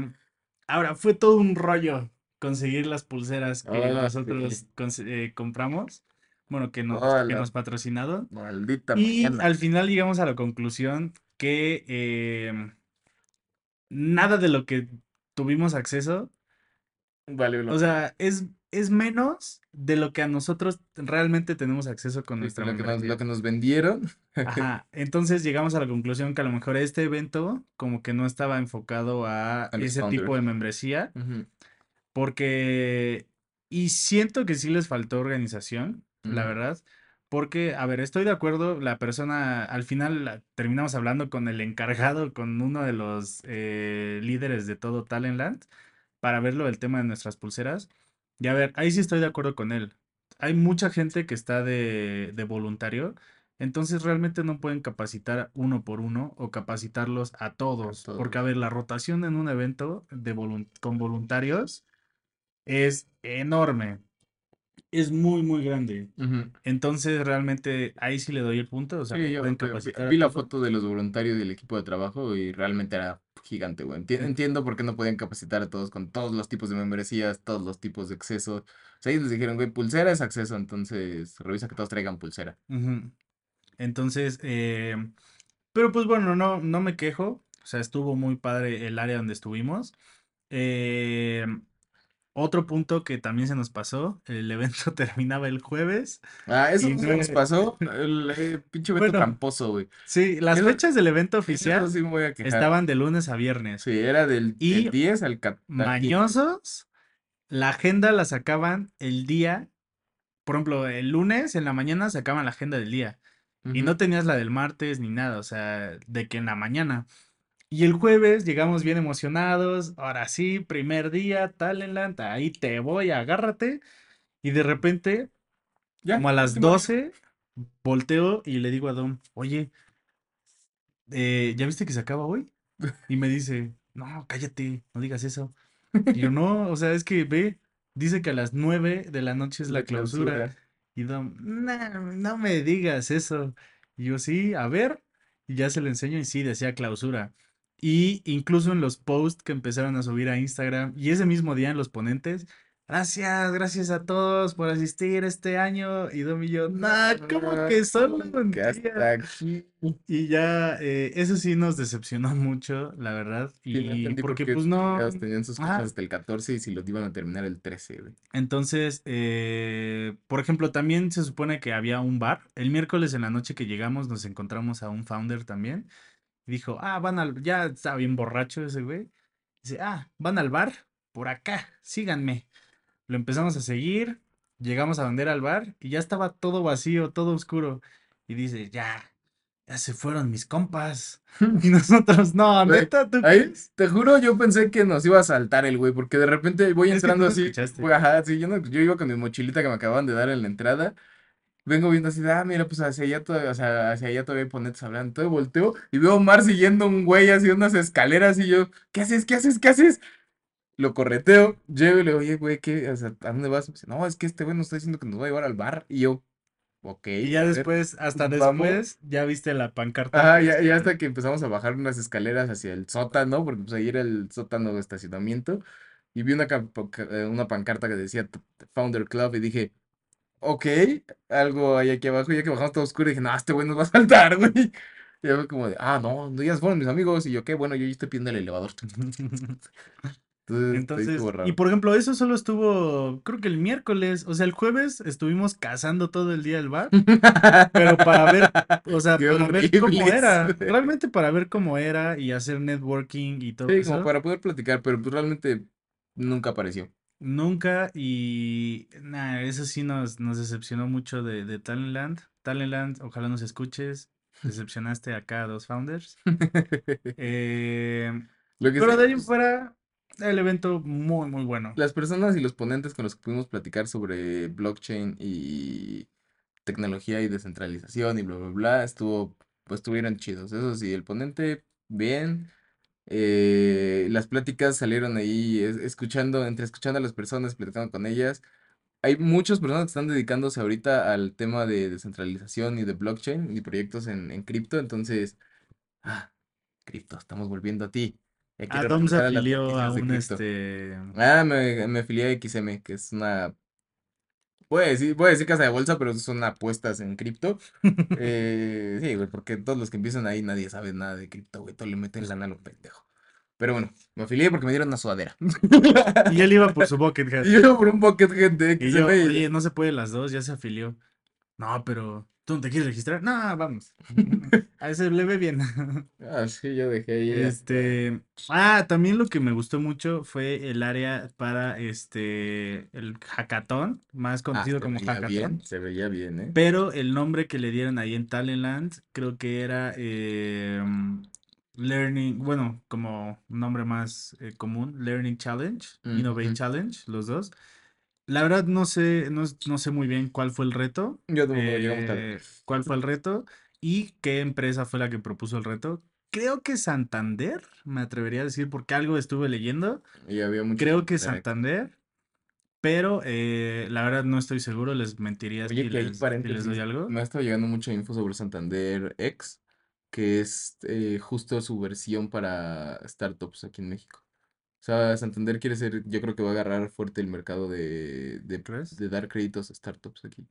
ahora, fue todo un rollo conseguir las pulseras que Ah, nosotros sí. eh, compramos, bueno, que nos, Oh, que nos patrocinaron. maldita Y mañana. al final llegamos a la conclusión que nada de lo que tuvimos acceso, Vale, o sea, es, es menos de lo que a nosotros realmente tenemos acceso con sí, nuestra lo que nos, lo que nos vendieron. Ajá, entonces llegamos a la conclusión que a lo mejor este evento como que no estaba enfocado a ese tipo de membresía, porque, y siento que sí les faltó organización, la verdad, porque, a ver, estoy de acuerdo, la persona, al final la- terminamos hablando con el encargado, con uno de los eh, líderes de todo Talentland, para verlo el tema de nuestras pulseras. Y a ver, ahí sí estoy de acuerdo con él. Hay mucha gente que está de, de voluntario, entonces realmente no pueden capacitar uno por uno o capacitarlos a A todos, porque a ver, la rotación en un evento de con voluntarios es enorme, es muy, muy grande. Entonces, realmente ahí sí le doy el punto, o sea, Sí, yo vi, vi- capacitar la foto de los voluntarios del equipo de trabajo y realmente era gigante, güey. Enti- En- entiendo por qué no podían capacitar a todos con todos los tipos de membresías, todos los tipos de accesos. O sea, ellos les dijeron, güey, pulsera es acceso, entonces revisa que todos traigan pulsera. Entonces, eh, pero pues bueno, no, no me quejo, o sea, estuvo muy padre el área donde estuvimos. Eh, otro punto que también se nos pasó, el evento terminaba el jueves Ah, eso y se nos pasó, el, eh, pinche evento bueno, tramposo, güey. sí, las Eso, fechas del evento oficial sí estaban de lunes a viernes Sí, era del, del y 10 al, cat- al 15. mañosos, la agenda la sacaban el día, por ejemplo, el lunes en la mañana sacaban la agenda del día y no tenías la del martes ni nada, o sea, de que en la mañana. Y el jueves llegamos bien emocionados, ahora sí, primer día, Talentland, ahí te voy, agárrate. Y de repente, Ya, como a las último día. 12, volteo y le digo a Dom, oye, eh, ¿ya viste que se acaba hoy? Y me dice, no, cállate, no digas eso. Y yo, no, o sea, es que ve, dice que a las 9 de la noche es La la clausura. clausura. Y Dom, no, no me digas eso. Y yo, sí, a ver. Y ya se lo enseño y sí, decía clausura. Y incluso en los posts que empezaron a subir a Instagram y ese mismo día en los ponentes, gracias, gracias a todos por asistir este año. Y Dom y yo, no, ¿cómo que solo un que día? hasta aquí. Y ya, eh, eso sí nos decepcionó mucho, la verdad. Sí, no Y por porque pues no, tenían sus ajá, hasta el 14 y si los iban a terminar el 13, güey. entonces, eh, por ejemplo, también se supone que había un bar. El miércoles en la noche que llegamos nos encontramos a un founder también. Dijo, ah, van al, ya está bien borracho ese güey. Dice, ah, van al bar, por acá, síganme. Lo empezamos a seguir, llegamos a donde era el bar y ya estaba todo vacío, todo oscuro. Y dice, ya, ya se fueron mis compas. Y nosotros, no, neta, ¿tú ahí, te juro, yo pensé que nos iba a saltar el güey, porque de repente voy entrando así, escuchaste. güey, ajá, sí, yo, no- yo iba con mi mochilita que me acababan de dar en la entrada, vengo viendo así, ah, mira, pues hacia allá todavía, o sea, hacia allá todavía hay hablando, entonces volteo y veo a Omar siguiendo un güey así unas escaleras y yo, ¿qué haces? ¿Qué haces? ¿Qué haces? Lo correteo, llego y le digo, oye, güey, ¿qué? O sea, ¿a dónde vas? Me dice, no, es que este güey nos está diciendo que nos va a llevar al bar, y yo, ok, Y ya después, hasta vamos. después, ya viste la pancarta que ya, ya decía, hasta que empezamos a bajar unas escaleras hacia el sótano, porque pues ahí era el sótano de estacionamiento, y vi una, eh, una pancarta que decía Founder Club y dije, ok, algo hay aquí abajo. Y ya que bajamos todo oscuro, dije, no, este güey nos va a saltar, güey. Y yo como de, ah, no, no, ya fueron mis amigos. Y yo, qué bueno, yo ya estoy pidiendo el elevador. Entonces, ahí y por ejemplo, eso solo estuvo, creo que el miércoles, o sea, el jueves estuvimos cazando todo el día el bar, pero para ver, o sea, Qué para ver cómo era, realmente para ver cómo era y hacer networking y todo Sí, como eso, para poder platicar, pero pues realmente nunca apareció. Nunca y nada, eso sí nos, nos decepcionó mucho de, de Talentland. Talentland, ojalá nos escuches, decepcionaste acá a dos founders. Eh, Lo que pero de ahí en fuera, el evento muy, muy bueno. las personas y los ponentes con los que pudimos platicar sobre blockchain y tecnología y descentralización y bla, bla, bla, estuvo, pues estuvieron chidos. Eso sí, el ponente, bien. Eh, las pláticas salieron ahí, es- escuchando, entre escuchando a las personas, platicando con ellas. Hay muchas personas que están dedicándose ahorita al tema de descentralización y de blockchain y proyectos en, en cripto. Entonces, ah, cripto, estamos volviendo a ti. Quiero Adam se regresar a las afilió a noticias de un cripto. este. Ah, me, me afilié a XM, que es una, voy a decir, voy a decir casa de bolsa, pero son apuestas en cripto. Eh, sí, güey, porque todos los que empiezan ahí nadie sabe nada de cripto, güey, todos le meten lana a lo pendejo. Pero bueno, me afilié porque me dieron una sudadera. Y él iba por su bucket hat. Y yo por un pocket gente Y yo, oye, no se puede las dos, ya se afilió. No, pero ¿tú no te quieres registrar? No, vamos. A ese le ve bien. Ah, sí, yo dejé ahí. Este, ah, también lo que me gustó mucho fue el área para este, el hackathon, más Ah, conocido como hackathon. bien, se veía bien, ¿eh? Pero el nombre que le dieron ahí en Talentland, creo que era eh, Learning, bueno, como un nombre más eh, común, Learning Challenge, Mm, Innovate. Challenge, los dos. La verdad no sé, no, no sé muy bien cuál fue el reto, Yo tampoco llegamos tarde. eh, cuál fue el reto y qué empresa fue la que propuso el reto. Creo que Santander, me atrevería a decir, porque algo estuve leyendo. Y había muchos Creo que Santander pero eh, la verdad no estoy seguro, les mentiría Oye, si que les, si les doy algo. Me ha estado llegando mucha info sobre Santander X, que es eh, justo su versión para startups aquí en México. O sea, Santander quiere ser, yo creo que va a agarrar fuerte el mercado de, de, de dar créditos a startups aquí.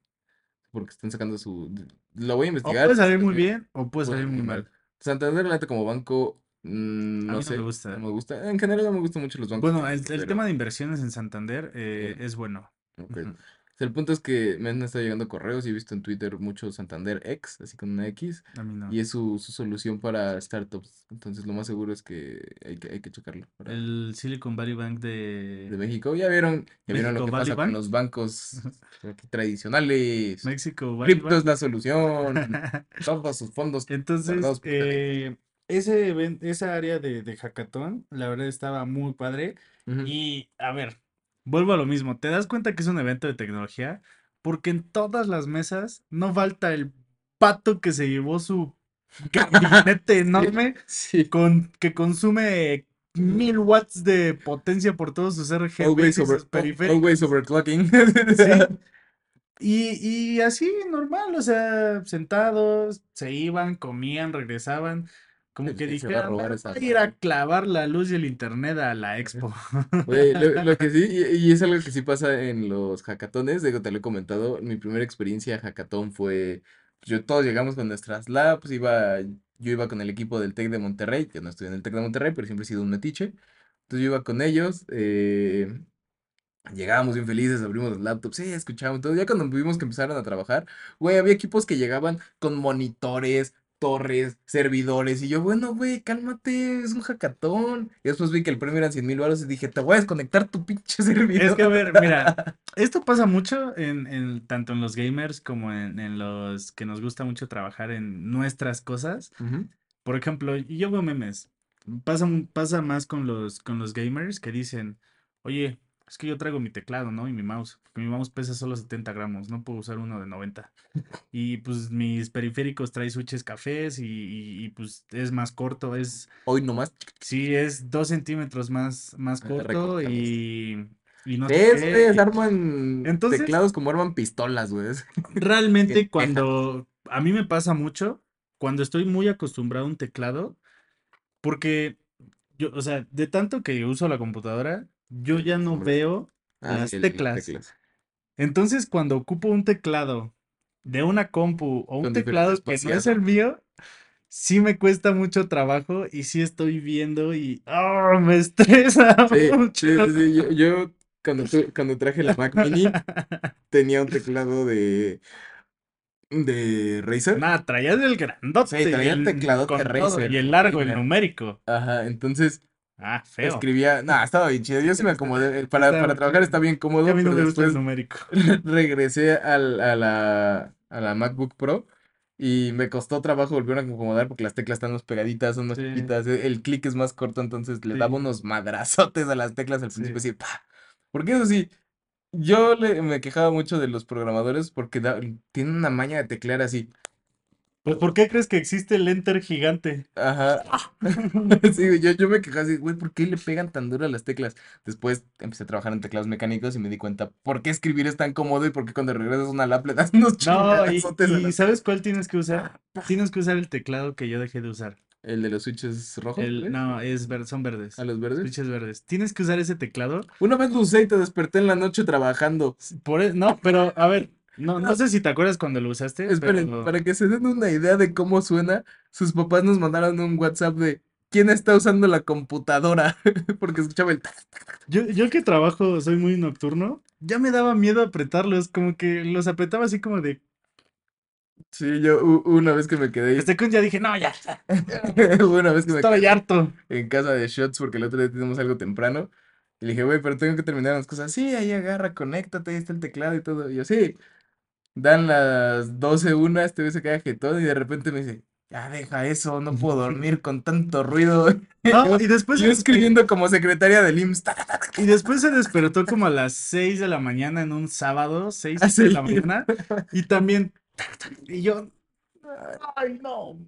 Porque están sacando su... Lo voy a O investigar. puede salir muy bien o puede salir muy mal. mal. Santander, la como banco, mm, A mí no me sé, no gusta. me gusta. En general no me gustan mucho los bancos Bueno, el, el tema de inversiones en Santander eh, eh, es bueno. Ok. Ujú. O sea, el punto es que me han estado llegando correos y he visto en Twitter mucho Santander X, así con una X, A mí no. y es su, su solución para startups. Entonces, lo más seguro es que hay que, hay que checarlo para El Silicon Valley Bank de de México. Ya vieron, ya vieron lo México que Valley pasa con Bank. los bancos aquí tradicionales. México Valley Cripto es Bank. la solución. Todos sus fondos Entonces, guardados por ustedes. eh, ese even- esa área de, de hackathon, la verdad estaba muy padre. Ujú. Y, a ver, vuelvo a lo mismo. ¿Te das cuenta que es un evento de tecnología? Porque en todas las mesas no falta el pato que se llevó su gabinete enorme sí. con, que consume mil watts de potencia por todos sus Always, RGBs y over, sus al- always periféricos. overclocking. Sí. Y, y así, normal, o sea, sentados, se iban, comían, regresaban, como que que va a robar "Ah, esa a ir a clavar la luz y el internet a la expo. Güey, lo, lo que sí, y, y es algo que sí pasa en los hackatones, digo, te lo he comentado, mi primera experiencia hackathon fue, pues, yo todos llegamos con nuestras labs, iba, yo iba con el equipo del TEC de Monterrey, yo no estudié en el TEC de Monterrey, pero siempre he sido un metiche, entonces yo iba con ellos, eh, Llegábamos bien felices, abrimos los laptops, sí, escuchábamos todo. Ya cuando vimos que empezaron a trabajar, güey, había equipos que llegaban con monitores, torres, servidores. Y yo, bueno, güey, cálmate, es un hackatón. Y después vi que el premio eran 100 mil baros y dije, te voy a desconectar tu pinche servidor. Es que, a ver, mira, esto pasa mucho en, en- tanto en los gamers como en, en los que nos gusta mucho trabajar en nuestras cosas. Por ejemplo, yo veo memes. Pasa, pasa más con los, con los gamers que dicen, oye, es que yo traigo mi teclado, ¿no? Y mi mouse. porque Mi mouse pesa solo 70 gramos, no puedo usar uno de 90. Y pues mis periféricos trae switches cafés y, y- y, pues es más corto, es, Hoy nomás. sí, es dos centímetros más, más Ah, corto recortados. y, y no ¿Ves, güey? y- Arman Entonces- teclados como arman pistolas, güey. Realmente cuando a mí me pasa mucho, cuando estoy muy acostumbrado a un teclado, porque yo, o sea, de tanto que uso la computadora, yo ya no Hombre. veo Ah, las sí, el- teclas. teclas. Entonces, cuando ocupo un teclado de una compu o un Con teclado que no es el mío, sí me cuesta mucho trabajo y sí estoy viendo y ¡ah! me estresa Sí, mucho. sí, sí, sí, Yo, yo cuando, tu- cuando traje la Mac Mini tenía un teclado de, de Razer. Nada, traías el Sí, grandote, traía el el, tecladote con todo, y Razer el largo, el numérico. Ajá, entonces Ah, feo. escribía, no, estaba bien chido, yo sí me acomodé, eh, para, Está para trabajar está bien Y a cómodo, mí no pero me gusta el después numérico. regresé al- a la, a la MacBook Pro y me costó trabajo volver a acomodar porque las teclas están más pegaditas, son más Sí, chiquitas, e- el clic es más corto, entonces le daba sí, unos madrazotes a las teclas al principio, sí. así, ¡pa! Porque eso sí, yo le, me quejaba mucho de los programadores porque da- tienen una maña de teclear así, Pues, ¿por qué crees que existe el enter gigante? ajá, Sí, yo, yo me quejaba así, güey, ¿por qué le pegan tan duro a las teclas? Después empecé a trabajar en teclados mecánicos y me di cuenta por qué escribir es tan cómodo y por qué cuando regresas a una lap le das unos No, y, a y las ¿sabes cuál tienes que usar? Tienes que usar el teclado que yo dejé de usar. El de los switches rojos, no, es ver, son A verdes. los verdes. Switches verdes. Tienes que usar ese teclado. Una vez lo usé y te desperté en la noche trabajando. Por, e- no, pero a ver, no, no sé si te acuerdas cuando lo usaste, Esperen, pero para que se den una idea de cómo suena, sus papás nos mandaron un WhatsApp de quién está usando la computadora, porque escuchaba el tac. yo, yo que trabajo, soy muy nocturno, ya me daba miedo apretarlos, como que los apretaba así como de... Sí, yo una vez que me quedé, Hasta que un día dije, no, ya, ya, una vez que me estaba quedé ya harto. en casa de Shots porque el otro día tenemos algo temprano. Y le dije, güey, pero tengo que terminar las cosas. Sí, ahí agarra, conéctate, ahí está el teclado y todo. Y yo, sí. Dan las 12 una, este güey se queda jetón y de repente me dice, ya deja eso, no puedo dormir con tanto ruido. Y No, yo, y después, yo escribiendo como secretaria del IMSS. y después se despertó como a las 6 de la mañana en un sábado, 6 así. de la mañana, y también... Y yo, ay, no,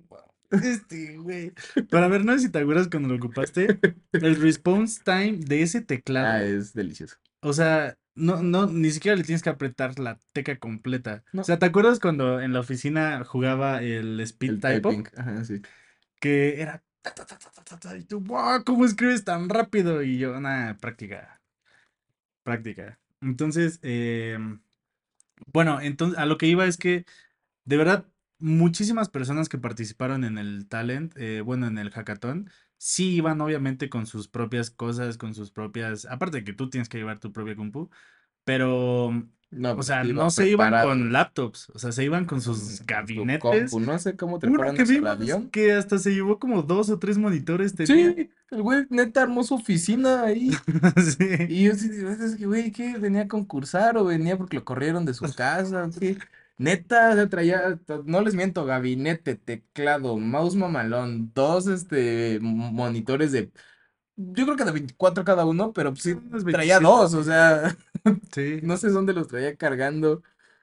este, güey. Pero a ver, no sé si te acuerdas cuando lo ocupaste, el response time de ese Ah, teclado, es delicioso. o sea, no, no, ni siquiera le tienes que apretar la tecla completa. O No, sea, ¿te acuerdas cuando en la oficina jugaba el Speed el Typo? typing, ajá, sí. Que era... Y tú, "Wow, ¿cómo escribes tan rápido? Y yo, nada, práctica, práctica. Entonces, em, bueno, entonces a lo que iba es que de verdad muchísimas personas que participaron en el talent, eh, bueno, en el hackathon, sí iban obviamente con sus propias cosas, con sus propias, aparte de que tú tienes que llevar tu propia compu, pero, No, o pues sea, no se iban con laptops, o sea, se iban con sus su gabinetes. compu. No sé cómo treparon que al avión. que hasta se llevó como dos o tres monitores tenía. Sí, el güey neta armó su oficina ahí. Sí. Y yo sí, es que, güey, ¿qué? ¿Venía a concursar o venía porque lo corrieron de su casa? ¿Qué? Neta, traía, no les miento, gabinete, teclado, mouse mamalón, dos, este, monitores de, yo creo que de 24 cada uno, pero pues sí, Unos traía 27. dos, o sea, Sí. no sé dónde los traía cargando.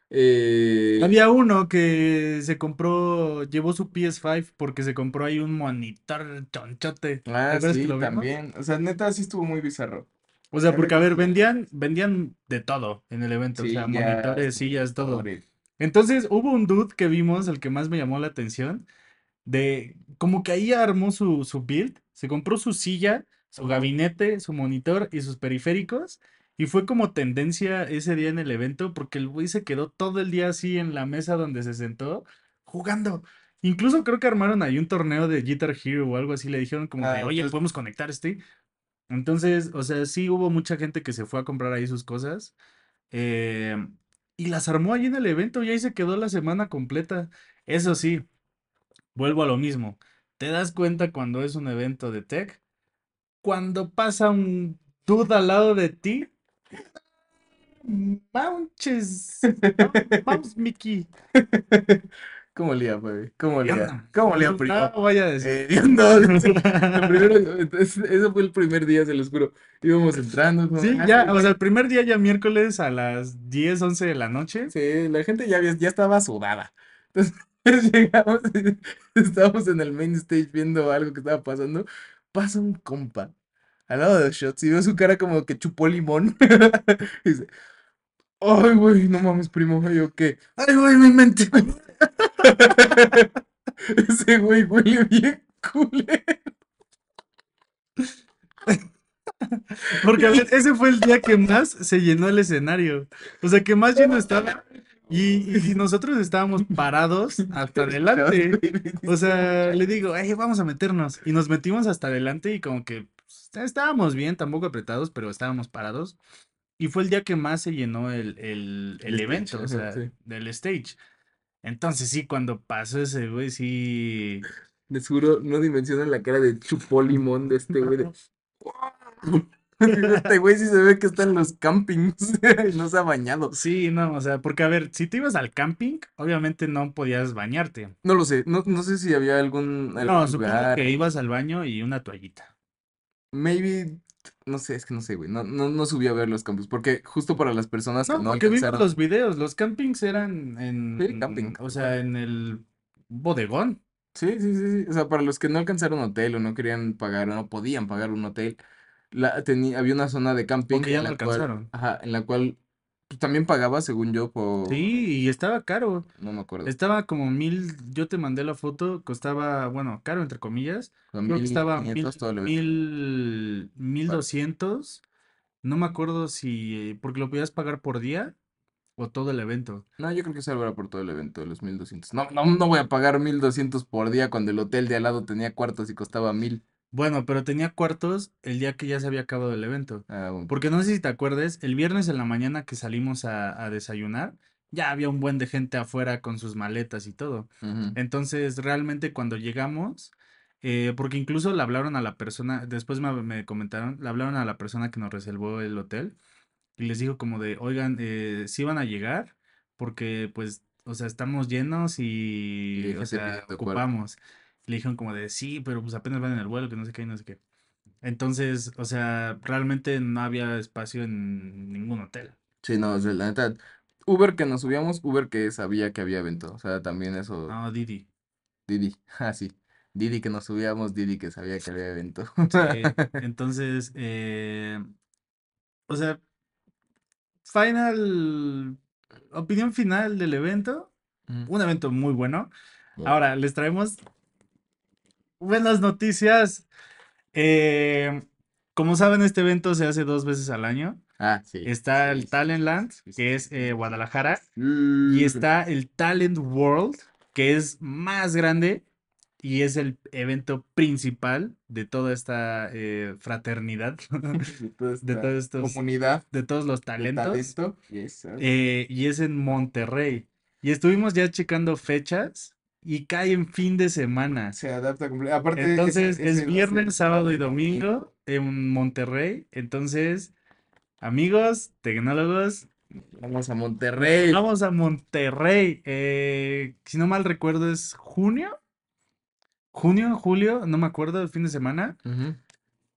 Eh, Había uno que se compró, llevó su PS5 porque se compró ahí un monitor chonchote. ¿Te ah, que sí, vimos? también, o sea, neta, sí estuvo muy bizarro. O sea, porque a ver, vendían, vendían de todo en el evento, o sea, monitores, sillas, todo. monitores. Entonces hubo un dude que vimos, el que más me llamó la atención, de como que ahí armó su, su build, se compró su silla, su gabinete, su monitor y sus periféricos, y fue como tendencia ese día en el evento, porque el güey se quedó todo el día así en la mesa donde se sentó, jugando. Incluso creo que armaron ahí un torneo de Guitar Hero o algo así, le dijeron como de, Ah, oye, pues ¿podemos conectar este? Entonces, o sea, sí hubo mucha gente que se fue a comprar ahí sus cosas. eh, y las armó ahí en el evento y ahí se quedó la semana completa. Eso sí, vuelvo a lo mismo. ¿Te das cuenta cuando es un evento de tech? Cuando pasa un dude al lado de ti. Manches. Vamos, Mickey. ¿Cómo lía, güey? ¿Cómo ¿Qué lía? ¿Cómo lía, No, primo? no vaya a decir. Eh, lo primero, entonces, eso fue el primer día, se los juro. Íbamos entrando, como, Sí, "Ah, ya, güey". o sea, el primer día ya miércoles a las 10, 11 de la noche. Sí, la gente ya, ya estaba sudada. Entonces llegamos, y estábamos en el main stage viendo algo que estaba pasando. Pasa un compa al lado de Shots y veo su cara como que chupó limón. Y dice, ay, güey, no mames, primo. Yo, ¿qué? Ay, güey, mi mente. Ese güey huele bien culero. Porque a ver, ese fue el día que más se llenó el escenario. O sea, que más lleno estaba. Y, y nosotros estábamos parados hasta adelante. O sea, le digo, "Ey, vamos a meternos. Y nos metimos hasta adelante y como que pues, estábamos bien, tampoco apretados, pero estábamos parados. Y fue el día que más se llenó el, el, el evento, stage, o sea, sí. del stage. Entonces sí, cuando pasó ese güey, sí. Les juro, no dimensionan la cara de chupó limón de este güey. de- Este güey sí se ve que está en los campings y no se ha bañado. Sí, no, o sea, porque a ver, si te ibas al camping, obviamente no podías bañarte. No lo sé, no, no sé si había algún, No, algún supongo lugar. que ibas al baño y una toallita. Maybe, no sé, es que no sé, güey. No, no, no subí a ver los campus. Porque justo para las personas que No, no porque vimos alcanzaron. los videos, los campings eran Sí, en, camping. o sea, en el bodegón. Sí, sí, sí, sí. O sea, para los que no alcanzaron hotel o no querían pagar o no podían pagar un hotel, la, tenía, había una zona de camping que ya en la alcanzaron. ajá, en la cual también pagaba, según yo, por, Sí, y estaba caro. no me acuerdo, Estaba como mil, yo te mandé la foto, costaba, bueno, caro entre comillas. Creo que mil estaba mil, mil, mil doscientos. No me acuerdo si, porque lo podías pagar por día o todo el evento. No, yo creo que era por todo el evento, los 1200. No, no, no voy a pagar 1200 por día cuando el hotel de al lado tenía cuartos y costaba 1000. Bueno, pero tenía cuartos el día que ya se había acabado el evento. Ah, bueno. Porque no sé si te acuerdes, el viernes en la mañana que salimos a, a desayunar, ya había un buen de gente afuera con sus maletas y todo. Entonces, realmente cuando llegamos, eh, porque incluso le hablaron a la persona, después me, me comentaron, le hablaron a la persona que nos reservó el hotel y les dijo como de, oigan, eh, sí van a llegar porque pues, o sea, estamos llenos Y y, o gente sea, pidiendo cuarto. Le dijeron como de, sí, pero pues apenas van en el vuelo, que no sé qué, y no sé qué. Entonces, o sea, realmente no había espacio en ningún hotel. Sí, no, la neta, Uber que nos subíamos, Uber que sabía que había evento. O sea, también eso, No, Didi. Didi, ah, sí. Didi que nos subíamos, Didi que sabía que había evento. Sí, entonces, eh, o sea, final, opinión final del evento, un evento muy bueno. Bueno. Ahora, les traemos buenas noticias. Eh, como saben, este evento se hace dos veces al año. Ah, sí. Está el Talentland, que es eh, Guadalajara, Mm. y está el Talent World, que es más grande y es el evento principal de toda esta eh, fraternidad, de toda esta comunidad de todos los talentos, talento. Yes, eh, y es en Monterrey. Y estuvimos ya checando fechas y cae en fin de semana. Se adapta completamente. Aparte, Entonces es ser- viernes, sábado y domingo en Monterrey. Entonces, amigos, tecnólogos, Vamos a Monterrey. vamos a Monterrey. Eh, si no mal recuerdo, es junio. Junio, julio, no me acuerdo, el fin de semana.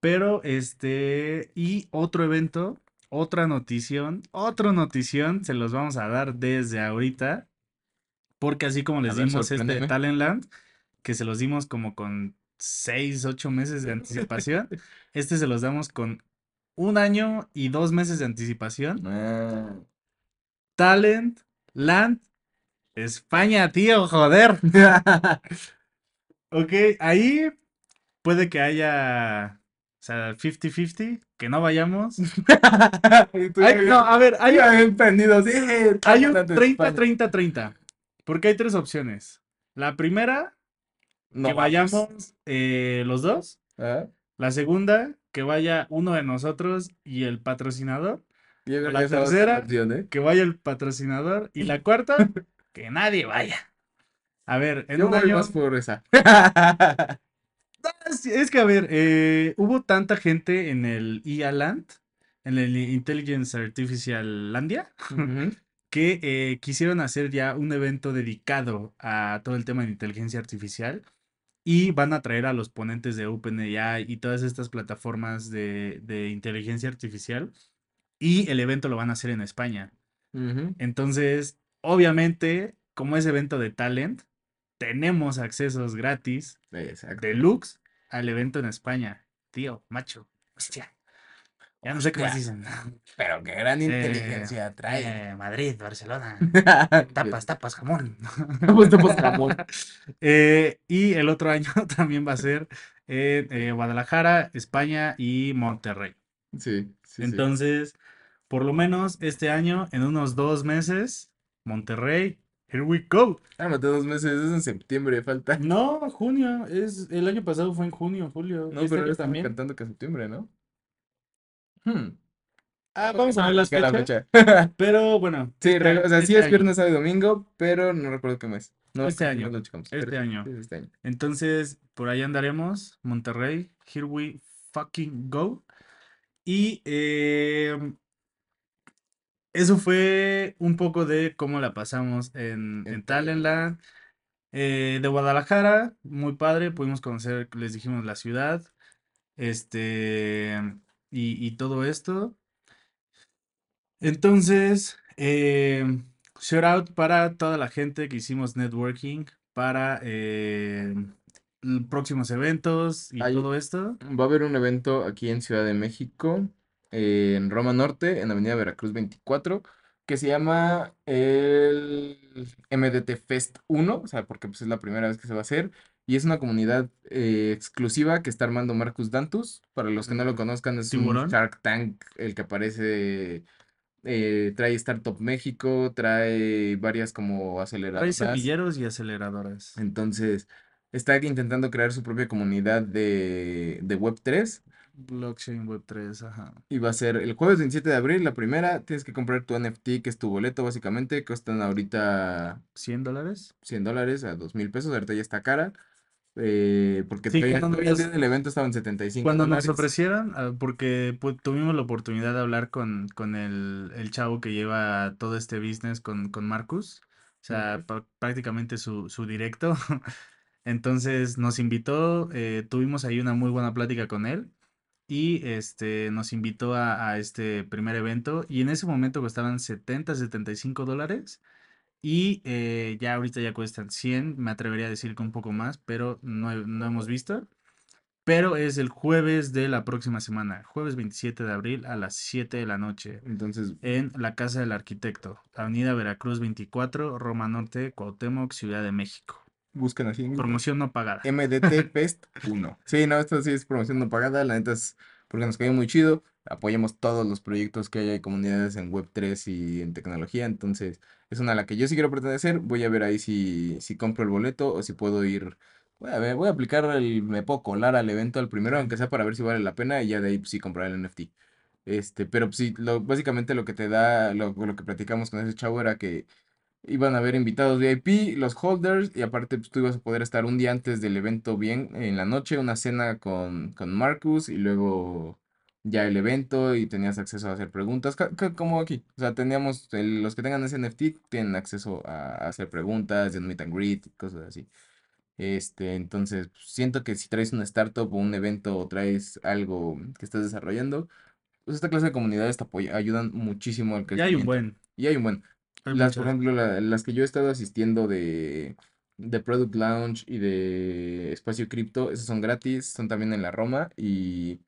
Pero este, y otro evento, otra notición, otro notición, se los vamos a dar desde ahorita. Porque así como les ver, dimos este sorpréndeme. Talentland, que se los dimos como con seis, ocho meses de anticipación, este se los damos con un año y dos meses de anticipación. Ah. Talent Land España, tío, joder. Ok, ahí puede que haya, o sea, 50-50, que no vayamos. Ay, no, a ver, hay, prendido, sí, hay un Talent España. 30-30-30. Porque hay tres opciones. La primera, No que vamos. vayamos eh, los dos. La segunda, que vaya uno de nosotros y el patrocinador. La tercera, opción, ¿eh? Que vaya el patrocinador. Y la cuarta, que nadie vaya. A ver, en Yo un voy año. más por esa. Es que, a ver, eh, hubo tanta gente en el IA Land, en el Intelligence Artificial Landia, Ujú. Que eh, quisieron hacer ya un evento dedicado a todo el tema de inteligencia artificial y van a traer a los ponentes de OpenAI y todas estas plataformas de, de inteligencia artificial y el evento lo van a hacer en España. Entonces, obviamente, como es evento de talent, tenemos accesos gratis Exacto. deluxe al evento en España. Tío, macho, hostia. Ya no sé qué más dicen. Pero qué gran Eh, inteligencia trae. eh, Madrid, Barcelona. Tapas, Tapas, jamón. tapas, tapas, jamón. Eh, y el otro año también va a ser en eh, Guadalajara, España y Monterrey. Sí, sí, sí. Entonces, por lo menos este año, en unos dos meses, Monterrey, here we go. Cálmate dos meses, es en septiembre, falta. No, junio, es, el año pasado fue en junio, julio, No, este pero estamos también. cantando que septiembre, ¿no? Hmm. Ah, vamos a ver las buscar la fechas, fecha. pero bueno, Sí, este, o sea, sí este es año, viernes, sábado y domingo, pero no recuerdo qué mes. No, este no año, lo checamos, este sí, año. sí es este año. Entonces, por ahí andaremos, Monterrey, here we fucking go. Y em, eso fue un poco de cómo la pasamos en, En en. Talentland. Eh, de Guadalajara, muy padre, pudimos conocer, les dijimos, la ciudad, este, y, y todo esto. Entonces, em, shout out para toda la gente que hicimos networking para l- próximos eventos y Hay, todo esto. va a haber un evento aquí en Ciudad de México, eh, en Roma Norte, en Avenida Veracruz 24, que se llama el MDT Fest 1, o sea, porque pues, es la primera vez que se va a hacer, y es una comunidad eh, exclusiva que está armando Marcus Dantus. Para los que no lo conozcan, es un Shark Tank, el que aparece, eh, trae Startup México, trae varias como trae aceleradoras. semilleros y aceleradoras. Entonces, está intentando crear su propia comunidad de, de Web3 Blockchain Web 3, ajá. y va a ser el jueves 27 de abril, la primera. Tienes que comprar tu NFT, que es tu boleto básicamente. Cuestan ahorita ¿100 dólares? 100 dólares a 2 mil pesos. Ahorita ya está cara. Eh, porque Sí, todavía, cuando todavía el día nos, del evento estaban 75 cuando nos dólares. ofrecieron, ah, porque pues, tuvimos la oportunidad de hablar con, con el, el chavo que lleva todo este business con, con Marcus, o sea, pa- prácticamente su, su directo. Entonces nos invitó, eh, tuvimos ahí una muy buena plática con él y este, nos invitó a, a este primer evento y en ese momento costaban 70, 75 dólares y eh, ya ahorita ya cuestan 100, me atrevería a decir que un poco más, pero no, no hemos visto. Pero es el jueves de la próxima semana, jueves 27 de abril a las 7 de la noche, Entonces, en la Casa del Arquitecto, Avenida Veracruz 24, Roma Norte, Cuauhtémoc, Ciudad de México. buscan así. Promoción no pagada. MDT Fest 1. Sí, no, esto sí es promoción no pagada, la neta es porque nos cayó muy chido. Apoyamos todos los proyectos que hay, hay comunidades en Web3 y en tecnología, entonces es una a la que yo sí quiero pertenecer. Voy a ver ahí si, si compro el boleto o si puedo ir. Voy a ver, voy a aplicar el, me puedo colar al evento al primero, aunque sea para ver si vale la pena, y ya de ahí pues, sí comprar el NFT. Este, pero pues, sí, lo, básicamente lo que te da, lo, lo que platicamos con ese chavo era que Iban a haber invitados VIP, los holders, y aparte pues, tú ibas a poder estar un día antes del evento bien en la noche, una cena con, con Marcus y luego ya el evento y tenías acceso a hacer preguntas, como aquí. O sea, teníamos, el- los que tengan ese NFT tienen acceso a, hacer preguntas, de meet and greet, y cosas así. Este, entonces, siento que si traes una startup o un evento o traes algo que estás desarrollando, pues esta clase de comunidades te apoya- ayudan muchísimo al Ya hay un crecimiento. buen, Y hay un buen. hay Las, por ejemplo, la- las que yo he estado asistiendo de, de Product Launch y de Espacio Cripto, esas son gratis, son también en la Roma y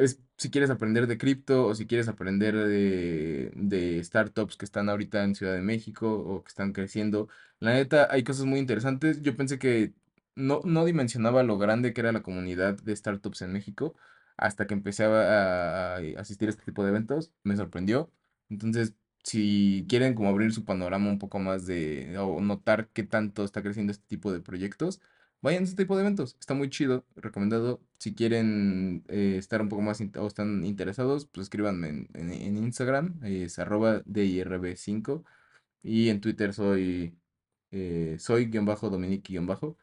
es, si quieres aprender de cripto o si quieres aprender de, de startups que están ahorita en Ciudad de México o que están creciendo, la neta hay cosas muy interesantes. Yo pensé que no, no dimensionaba lo grande que era la comunidad de startups en México hasta que empecé a, a- asistir a este tipo de eventos. Me sorprendió. Entonces, si quieren como abrir su panorama un poco más de o notar qué tanto está creciendo este tipo de proyectos, Vayan a este tipo de eventos, está muy chido, recomendado. Si quieren eh, estar un poco más o están interesados, pues escríbanme en, en- Instagram, es arroba DIRB5 y en Twitter soy eh, soy guion bajo Dominique guion bajo.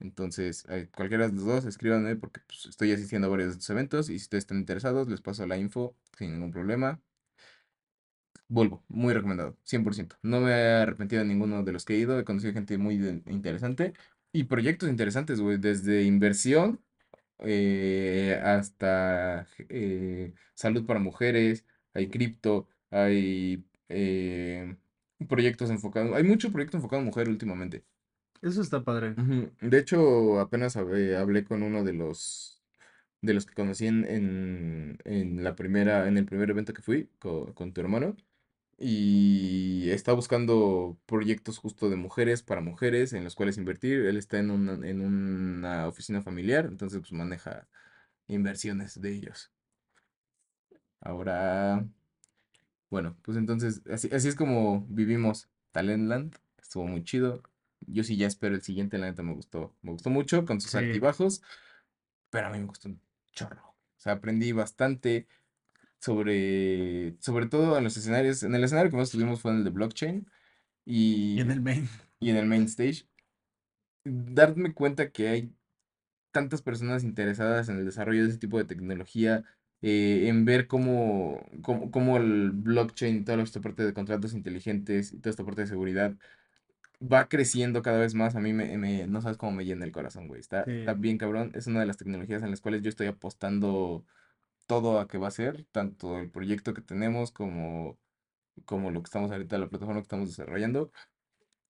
Entonces, eh, cualquiera de los dos, escríbanme porque pues, estoy asistiendo a varios de estos eventos y si ustedes están interesados, les paso la info sin ningún problema. Vuelvo, muy recomendado, 100%. No me he arrepentido de ninguno de los que he ido, he conocido gente muy interesante y proyectos interesantes, güey, desde inversión eh, hasta eh, salud para mujeres, hay cripto, hay eh, proyectos enfocados, hay mucho proyecto enfocado en mujer últimamente. Eso está padre. De hecho, apenas hablé, hablé con uno de los de los que conocí en, en, en la primera, en el primer evento que fui co- con tu hermano y está buscando proyectos justo de mujeres para mujeres en los cuales invertir. Él está en una, en una oficina familiar, entonces pues maneja inversiones de ellos. Ahora, bueno, pues entonces, así, así es como vivimos Talentland. Estuvo muy chido. Yo sí ya espero el siguiente, la neta me gustó. Me gustó mucho con sus Sí. altibajos, pero a mí me gustó un chorro. O sea, aprendí bastante sobre, sobre todo en los escenarios. En el escenario que más estuvimos fue en el de blockchain Y en y, el main. y en el main stage. Darme cuenta que hay tantas personas interesadas en el desarrollo de ese tipo de tecnología, eh, en ver cómo, cómo, cómo el blockchain, toda esta parte de contratos inteligentes y toda esta parte de seguridad va creciendo cada vez más. A mí me, me- no sabes cómo me llena el corazón, güey. Está, está bien cabrón. Es una de las tecnologías en las cuales yo estoy apostando todo a que va a ser, tanto el proyecto que tenemos como, como lo que estamos ahorita, la plataforma que estamos desarrollando.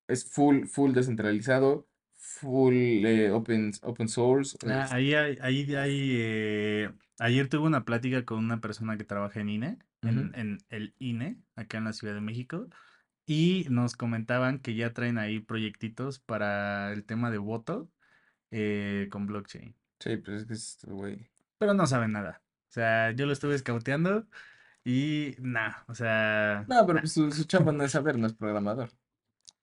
Es full, full descentralizado, full eh, open, open source. Ah, ahí hay, ahí hay, eh, ayer tuve una plática con una persona que trabaja en INE, en, en el INE, acá en la Ciudad de México, y nos comentaban que ya traen ahí proyectitos para el tema de voto eh, con blockchain, Sí, pues es que es, güey. pero no saben nada. O sea, yo lo estuve escauteando y nada, o sea, No, pero nah. pues su, su chamba no es saber, no es programador.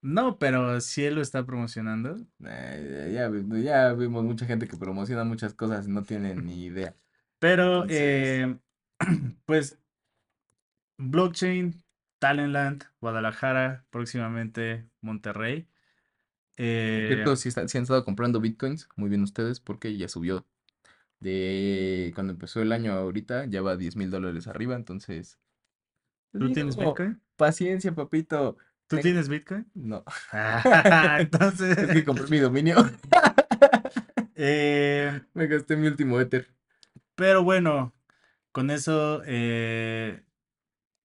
No, pero si él lo está promocionando. Eh, ya, ya vimos mucha gente que promociona muchas cosas y no tiene ni idea. Pero, Entonces, eh, pues, blockchain, Talentland, Guadalajara, próximamente Monterrey. Eh, cierto, si, está- si han estado comprando bitcoins, muy bien ustedes, porque ya subió de cuando empezó el año ahorita, ya va a 10 mil dólares arriba, entonces, te ¿tú tienes digo, Bitcoin? paciencia, papito. ¿Tú Ten- tienes Bitcoin? No, Ah, es que entonces, compré mi dominio, eh, me gasté mi último Ether. pero bueno, con eso, eh,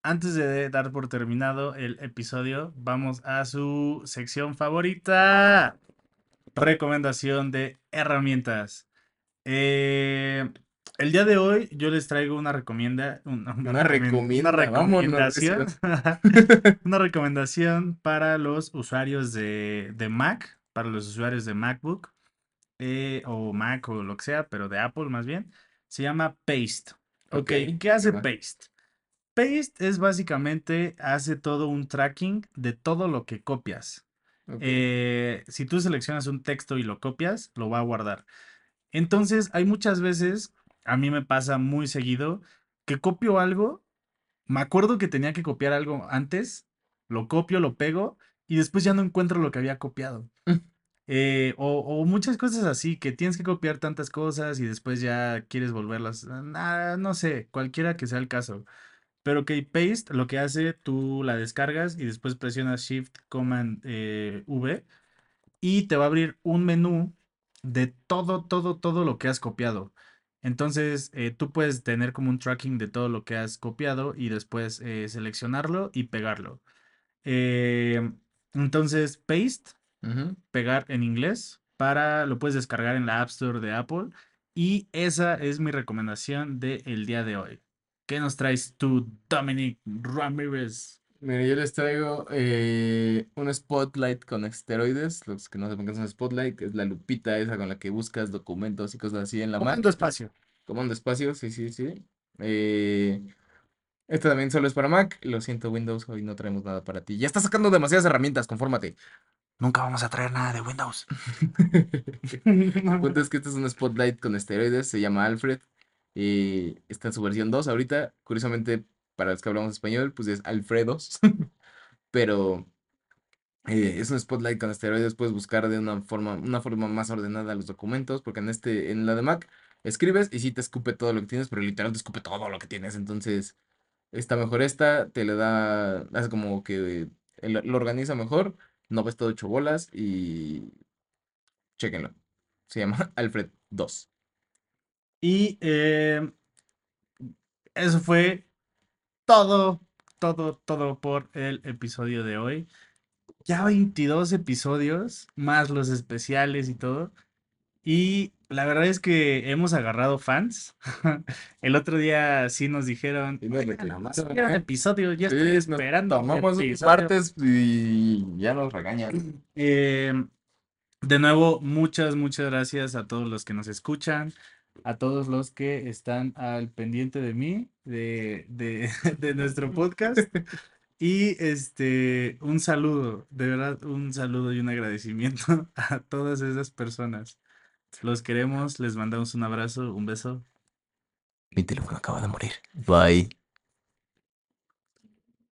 antes de dar por terminado el episodio, vamos a su sección favorita. Recomendación de herramientas. Eh, el día de hoy yo les traigo una recomienda, una, una recomendación, una recomendación para los usuarios de, de Mac, para los usuarios de MacBook eh, o Mac o lo que sea, pero de Apple más bien. Se llama Paste. Ok, ¿qué hace. Paste? Paste es básicamente, hace todo un tracking de todo lo que copias. Eh, si tú seleccionas un texto y lo copias, lo va a guardar. Entonces, hay muchas veces, a mí me pasa muy seguido, que copio algo, me acuerdo que tenía que copiar algo antes, lo copio, lo pego y después ya no encuentro lo que había copiado. Eh, o, o muchas cosas así, que tienes que copiar tantas cosas y después ya quieres volverlas, ah, no sé, cualquiera que sea el caso. Pero que Paste lo que hace, tú la descargas y después presionas Shift Command eh, V y te va a abrir un menú de todo, todo, todo lo que has copiado. Entonces, eh, tú puedes tener como un tracking de todo lo que has copiado y después eh, seleccionarlo y pegarlo. Eh, entonces, Paste, pegar en inglés, para, lo puedes descargar en la App Store de Apple. Y esa es mi recomendación del día de hoy. ¿Qué nos traes tú, Dominic Ramírez? Mira, yo les traigo eh, un spotlight con esteroides. Los que no sepan qué es un spotlight, es la lupita esa con la que buscas documentos y cosas así en la Mac. Comando espacio. Comando espacio, sí, sí, sí. Eh, este también solo es para Mac. Lo siento, Windows, hoy no traemos nada para ti. Ya está sacando demasiadas herramientas, confórmate. Nunca vamos a traer nada de Windows. El punto es que este es un spotlight con esteroides, se llama Alfred. está en su versión 2 ahorita. Curiosamente, para los que hablamos español, pues es Alfredos. Pero eh, es un spotlight con esteroides, puedes buscar de una forma, una forma más ordenada los documentos, porque en este, en la de Mac, escribes y sí te escupe todo lo que tienes, pero literal te escupe todo lo que tienes. Entonces, está mejor esta, te le da, hace como que lo, organiza mejor, no ves todo hecho bolas y chéquenlo. Se llama Alfred 2. Y eh, eso fue todo, todo, todo por el episodio de hoy. Ya 22 episodios, más los especiales y todo. Y la verdad es que hemos agarrado fans. El otro día sí nos dijeron, Y nos "Oigan, reclamaron, ¿eh? episodio, ya estoy esperando Tomamos un episodio". martes y ya nos regañan. Eh, de nuevo, muchas, muchas gracias a todos los que nos escuchan, a todos los que están al pendiente de mí, de, de, de nuestro podcast. Y este, un saludo, de verdad, un saludo y un agradecimiento a todas esas personas. Los queremos, les mandamos un abrazo, un beso. Mi teléfono acaba de morir. Bye.